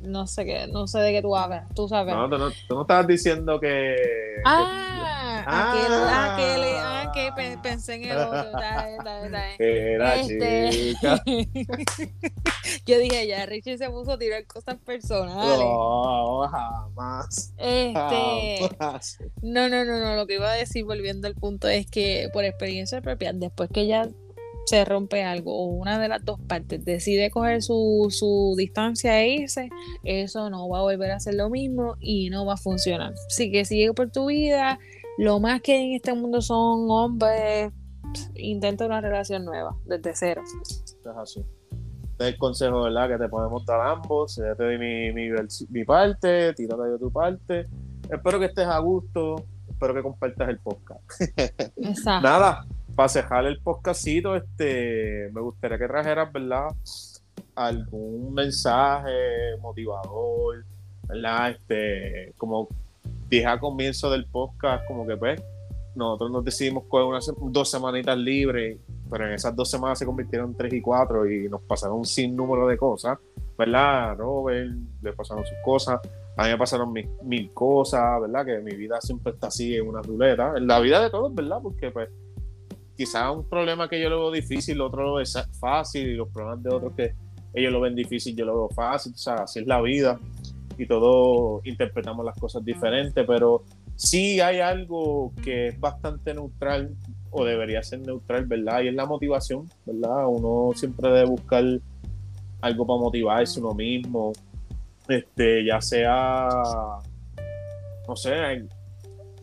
no sé qué, no sé de qué tú hablas, tú sabes. No, tú no, tú no estabas diciendo que. Ah, aquel, ah, aquel, ah, que pensé en el otro. Era este... chica. Yo dije, ya, Richie se puso a tirar cosas personales. No, jamás. Este. No, no, no, no. Lo que iba a decir, volviendo al punto, es que por experiencia propia, después que ya se rompe algo o una de las dos partes decide coger su, su, distancia e irse, eso no va a volver a ser lo mismo y no va a funcionar. Así que sigue por tu vida. Lo más que hay en este mundo son hombres. Intenta una relación nueva, desde cero. Es así. Este es el consejo, ¿verdad? Que te podemos dar ambos. Ya te di mi, mi, mi parte, tírate de tu parte. Espero que estés a gusto. Espero que compartas el podcast. Exacto. Nada, para cerrar el podcastito, este, me gustaría que trajeras, ¿verdad? Algún mensaje motivador, ¿verdad? Este, como dije al comienzo del podcast, como que pues, nosotros nos decidimos coger unas dos semanitas libres, pero en esas dos semanas se convirtieron en tres y cuatro y nos pasaron un sinnúmero de cosas, ¿verdad? Robert le pasaron sus cosas, a mí me pasaron mil, mil cosas, ¿verdad? Que mi vida siempre está así en una ruleta, en la vida de todos, ¿verdad? Porque pues quizás un problema que yo lo veo difícil, otro lo ve fácil, y los problemas de otros que ellos lo ven difícil, yo lo veo fácil, o sea, así es la vida y todos interpretamos las cosas diferentes, pero sí hay algo que es bastante neutral o debería ser neutral, ¿verdad? Y es la motivación, ¿verdad? Uno siempre debe buscar algo para motivarse uno mismo, este, ya sea, no sé,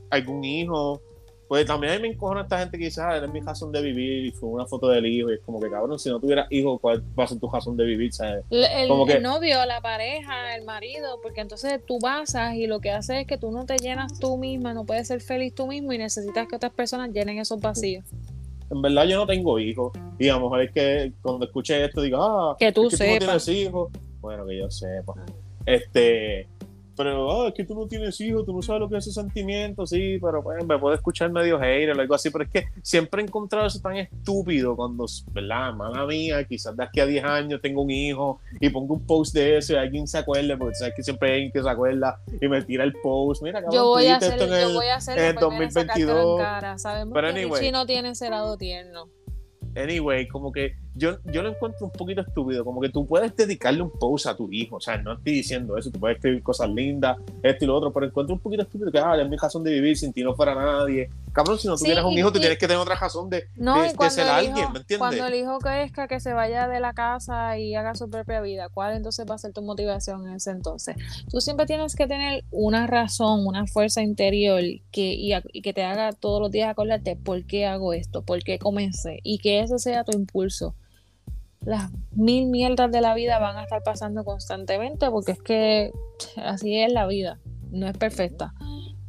algún hijo, pues también a mí me encojona esta gente que dice, ah, eres mi razón de vivir y fue una foto del hijo. Y es como que, cabrón, si no tuvieras hijo, ¿cuál va a ser tu razón de vivir? El, novio, la pareja, el marido, porque entonces tú basas y lo que hace es que tú no te llenas tú misma, no puedes ser feliz tú mismo y necesitas que otras personas llenen esos vacíos. En verdad yo no tengo hijos y a lo mejor es que cuando escuché esto digo, ah, que tú es que Tú no tienes hijos. Bueno, que yo sepa. Este, pero oh, es que tú no tienes hijos, tú no sabes lo que es ese sentimiento, sí, pero pues, me puede escuchar medio hater o algo así, pero es que siempre he encontrado eso tan estúpido cuando, ¿verdad? Mala mía, quizás de aquí a 10 años tengo un hijo y pongo un post de eso y alguien se acuerde, porque sabes que siempre hay alguien que se acuerda y me tira el post, mira, yo voy, a hacer, yo voy a hacer, en el 2022. Sabemos pero que anyway, no tiene cerado tierno. Anyway, como que yo, yo lo encuentro un poquito estúpido, como que tú puedes dedicarle un post a tu hijo, o sea, no estoy diciendo eso, tú puedes escribir cosas lindas, esto y lo otro, pero encuentro un poquito estúpido que, ah, es mi razón de vivir, sin ti no fuera nadie. Cabrón, si no tuvieras un hijo, tú tienes que tener otra razón de, ser alguien, ¿me entiendes? Cuando el hijo crezca, que se vaya de la casa y haga su propia vida, ¿cuál entonces va a ser tu motivación en ese entonces? Tú siempre tienes que tener una razón, una fuerza interior que, y, y que te haga todos los días acordarte por qué hago esto, por qué comencé, y que ese sea tu impulso las mil mierdas de la vida van a estar pasando constantemente porque es que así es la vida, no es perfecta.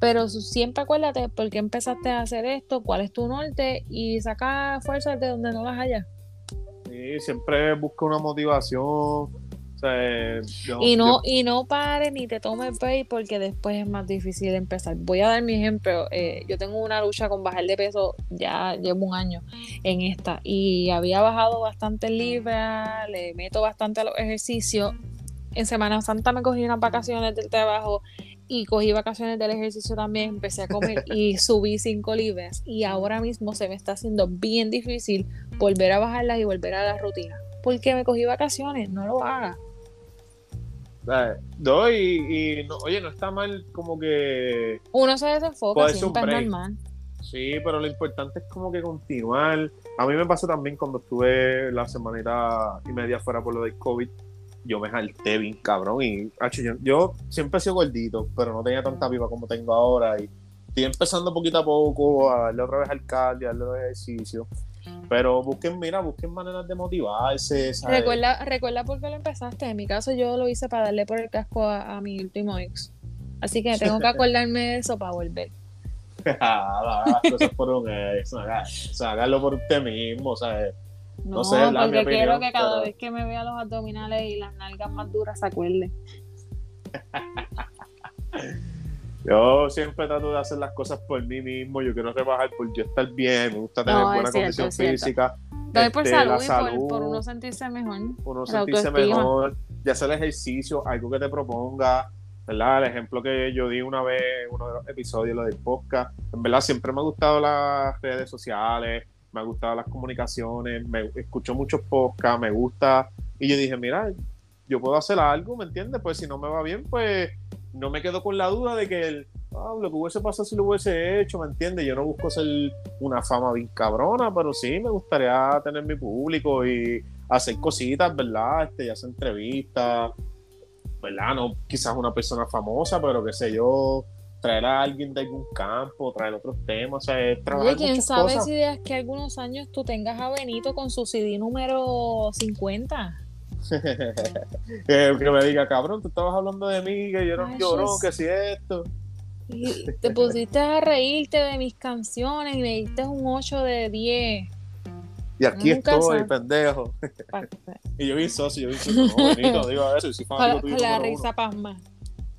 Pero siempre acuérdate por qué empezaste a hacer esto, cuál es tu norte y saca fuerzas de donde no las haya. Sí, siempre busca una motivación, y no, y no pare ni te tomes break porque después es más difícil empezar. Voy a dar mi ejemplo. Eh, yo tengo una lucha con bajar de peso, ya llevo un año en esta. Y había bajado bastante libra, le meto bastante a los ejercicios. En Semana Santa me cogí unas vacaciones del trabajo y cogí vacaciones del ejercicio también, empecé a comer y subí 5 libras y ahora mismo se me está haciendo bien difícil volver a bajarlas y volver a la rutina. Porque me cogí vacaciones, no lo haga. No, y, oye, no está mal como que... Uno se desenfoca, siempre es normal. Sí, pero lo importante es como que continuar. A mí me pasó también cuando estuve la semanita y media fuera por lo del COVID. Yo me jalté bien cabrón y yo, yo, siempre he sido gordito, pero no tenía tanta viva como tengo ahora y estoy empezando poquito a poco a darle otra vez al cardio, a darle ejercicio. Pero busquen, mira, busquen maneras de motivarse. Recuerda, recuerda por qué lo empezaste. En mi caso, yo lo hice para darle por el casco a, mi último ex. Así que tengo que acordarme de eso para volver. las cosas por un ex. O sea, hágalo por usted mismo. O sea, No, sé, porque quiero que cada vez que me vea los abdominales y las nalgas más duras se acuerde. yo siempre trato de hacer las cosas por mí mismo. Yo quiero rebajar por yo estar bien. Me gusta tener buena condición física. Doy por este, salud, y por, uno sentirse mejor. Uno sentirse mejor. De hacer ejercicio, algo que te proponga. ¿verdad? El ejemplo que yo di una vez en uno de los episodios, lo del podcast. En verdad, siempre me ha gustado las redes sociales me ha gustado las comunicaciones, me escucho muchos podcasts, me gusta. Y yo dije, mira, yo puedo hacer algo, ¿me entiendes? Pues si no me va bien, pues no me quedo con la duda de que el, ah, lo que hubiese pasado si lo hubiese hecho, ¿me entiendes? Yo no busco ser una fama bien cabrona, pero sí me gustaría tener mi público y hacer cositas, ¿verdad? Este, ya hacer entrevistas, ¿verdad? No quizás una persona famosa, pero qué sé yo, traer a alguien de algún campo, traer otros temas, o sea, trabajar Oye, quién sabe si de que algunos años tú tengas a Benito con su CD número 50. que, me diga, cabrón, tú estabas hablando de mí, que yo era un llorón, que si esto. Y te pusiste a reírte de mis canciones y me diste un 8 de 10. Y aquí estoy, pendejo. y yo vi socio, yo vi socio, no, Benito, digo eso, y si tuyo. La risa pasma.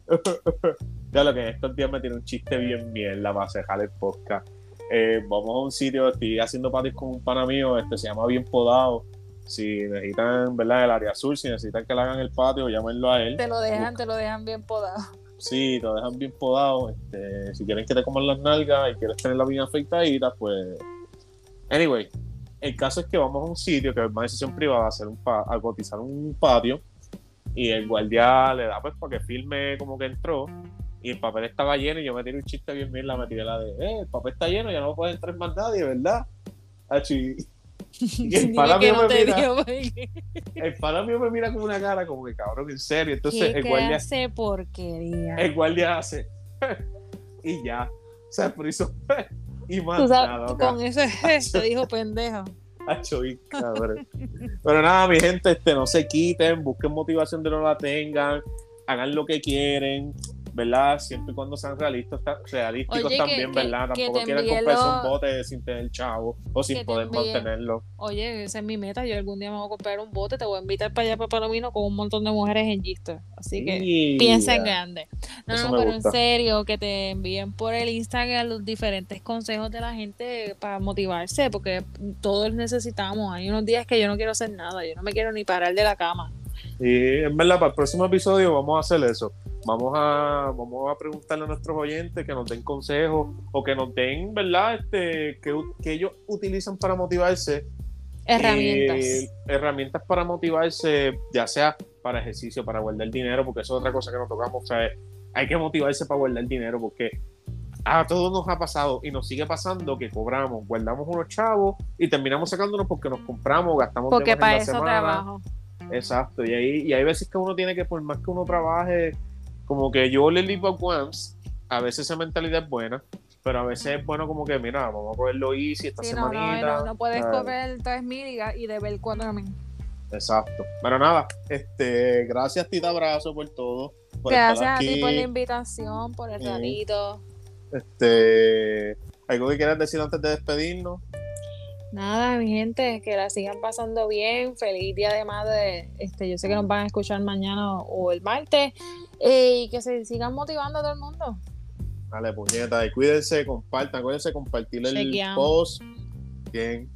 ya lo que en estos días me tiene un chiste bien mierda para cerrar el podcast. Eh, vamos a un sitio, estoy haciendo patis con un pana mío, este se llama Bien Podado. Si necesitan, ¿verdad? El área azul, si necesitan que le hagan el patio, llámenlo a él. Te lo dejan, te lo dejan bien podado. Sí, te lo dejan bien podado. Este, si quieren que te coman las nalgas y quieres tenerla bien afeitadita, pues. Anyway, el caso es que vamos a un sitio que es una decisión privada a, hacer un a cotizar un patio y el guardia le da pues para que filme como que entró y el papel estaba lleno y yo me tiré un chiste bien bien la metí la de eh, el papel está lleno ya no puede entrar más nadie ¿verdad? Y, el pana mío me mira. el pana mío me mira con una cara como que cabrón en serio. Entonces el guardia hace porquería el guardia hace y ya. O sea por eso y más nada, con ese gesto dijo pendejo. Pero nada, mi gente, este, no se quiten, busquen motivación de no la tengan, hagan lo que quieren. ¿Verdad? Siempre y cuando sean realistas, realísticos también, ¿verdad? Tampoco quieren comprarse un bote sin tener chavo o sin poder mantenerlo. Oye, esa es mi meta. Yo algún día me voy a comprar un bote, te voy a invitar para allá para Palomino con un montón de mujeres en Gister. Así que piensa en grande. No, no, pero en serio, que te envíen por el Instagram los diferentes consejos de la gente para motivarse, porque todos necesitamos. Hay unos días que yo no quiero hacer nada, yo no me quiero ni parar de la cama. Y en verdad, para el próximo episodio vamos a hacer eso. Vamos a, vamos a preguntarle a nuestros oyentes que nos den consejos o que nos den, ¿verdad? Este, que, que ellos utilizan para motivarse. Herramientas. Eh, herramientas para motivarse, ya sea para ejercicio, para guardar dinero, porque eso es otra cosa que nos tocamos. O sea, hay que motivarse para guardar dinero, porque a todos nos ha pasado y nos sigue pasando que cobramos, guardamos unos chavos y terminamos sacándonos porque nos compramos, gastamos porque para eso trabajo. Exacto, y, ahí, y hay veces que uno tiene que, por más que uno trabaje, como que yo le live once, a veces esa mentalidad es buena, pero a veces es bueno como que, mira, vamos a cogerlo easy esta semanita. No, no, puedes coger 3.000 y, y deber 4.000. Exacto. Pero nada, este, gracias Tita Abrazo por todo. gracias a ti por la invitación, por el ratito. Este, ¿algo que quieras decir antes de despedirnos? Nada, mi gente, que la sigan pasando bien. Feliz día de madre. Este, yo sé que nos van a escuchar mañana o el martes. Eh, y que se sigan motivando a todo el mundo. Dale, puñeta. Y cuídense, compartan. Acuérdense compartir el post. Bien.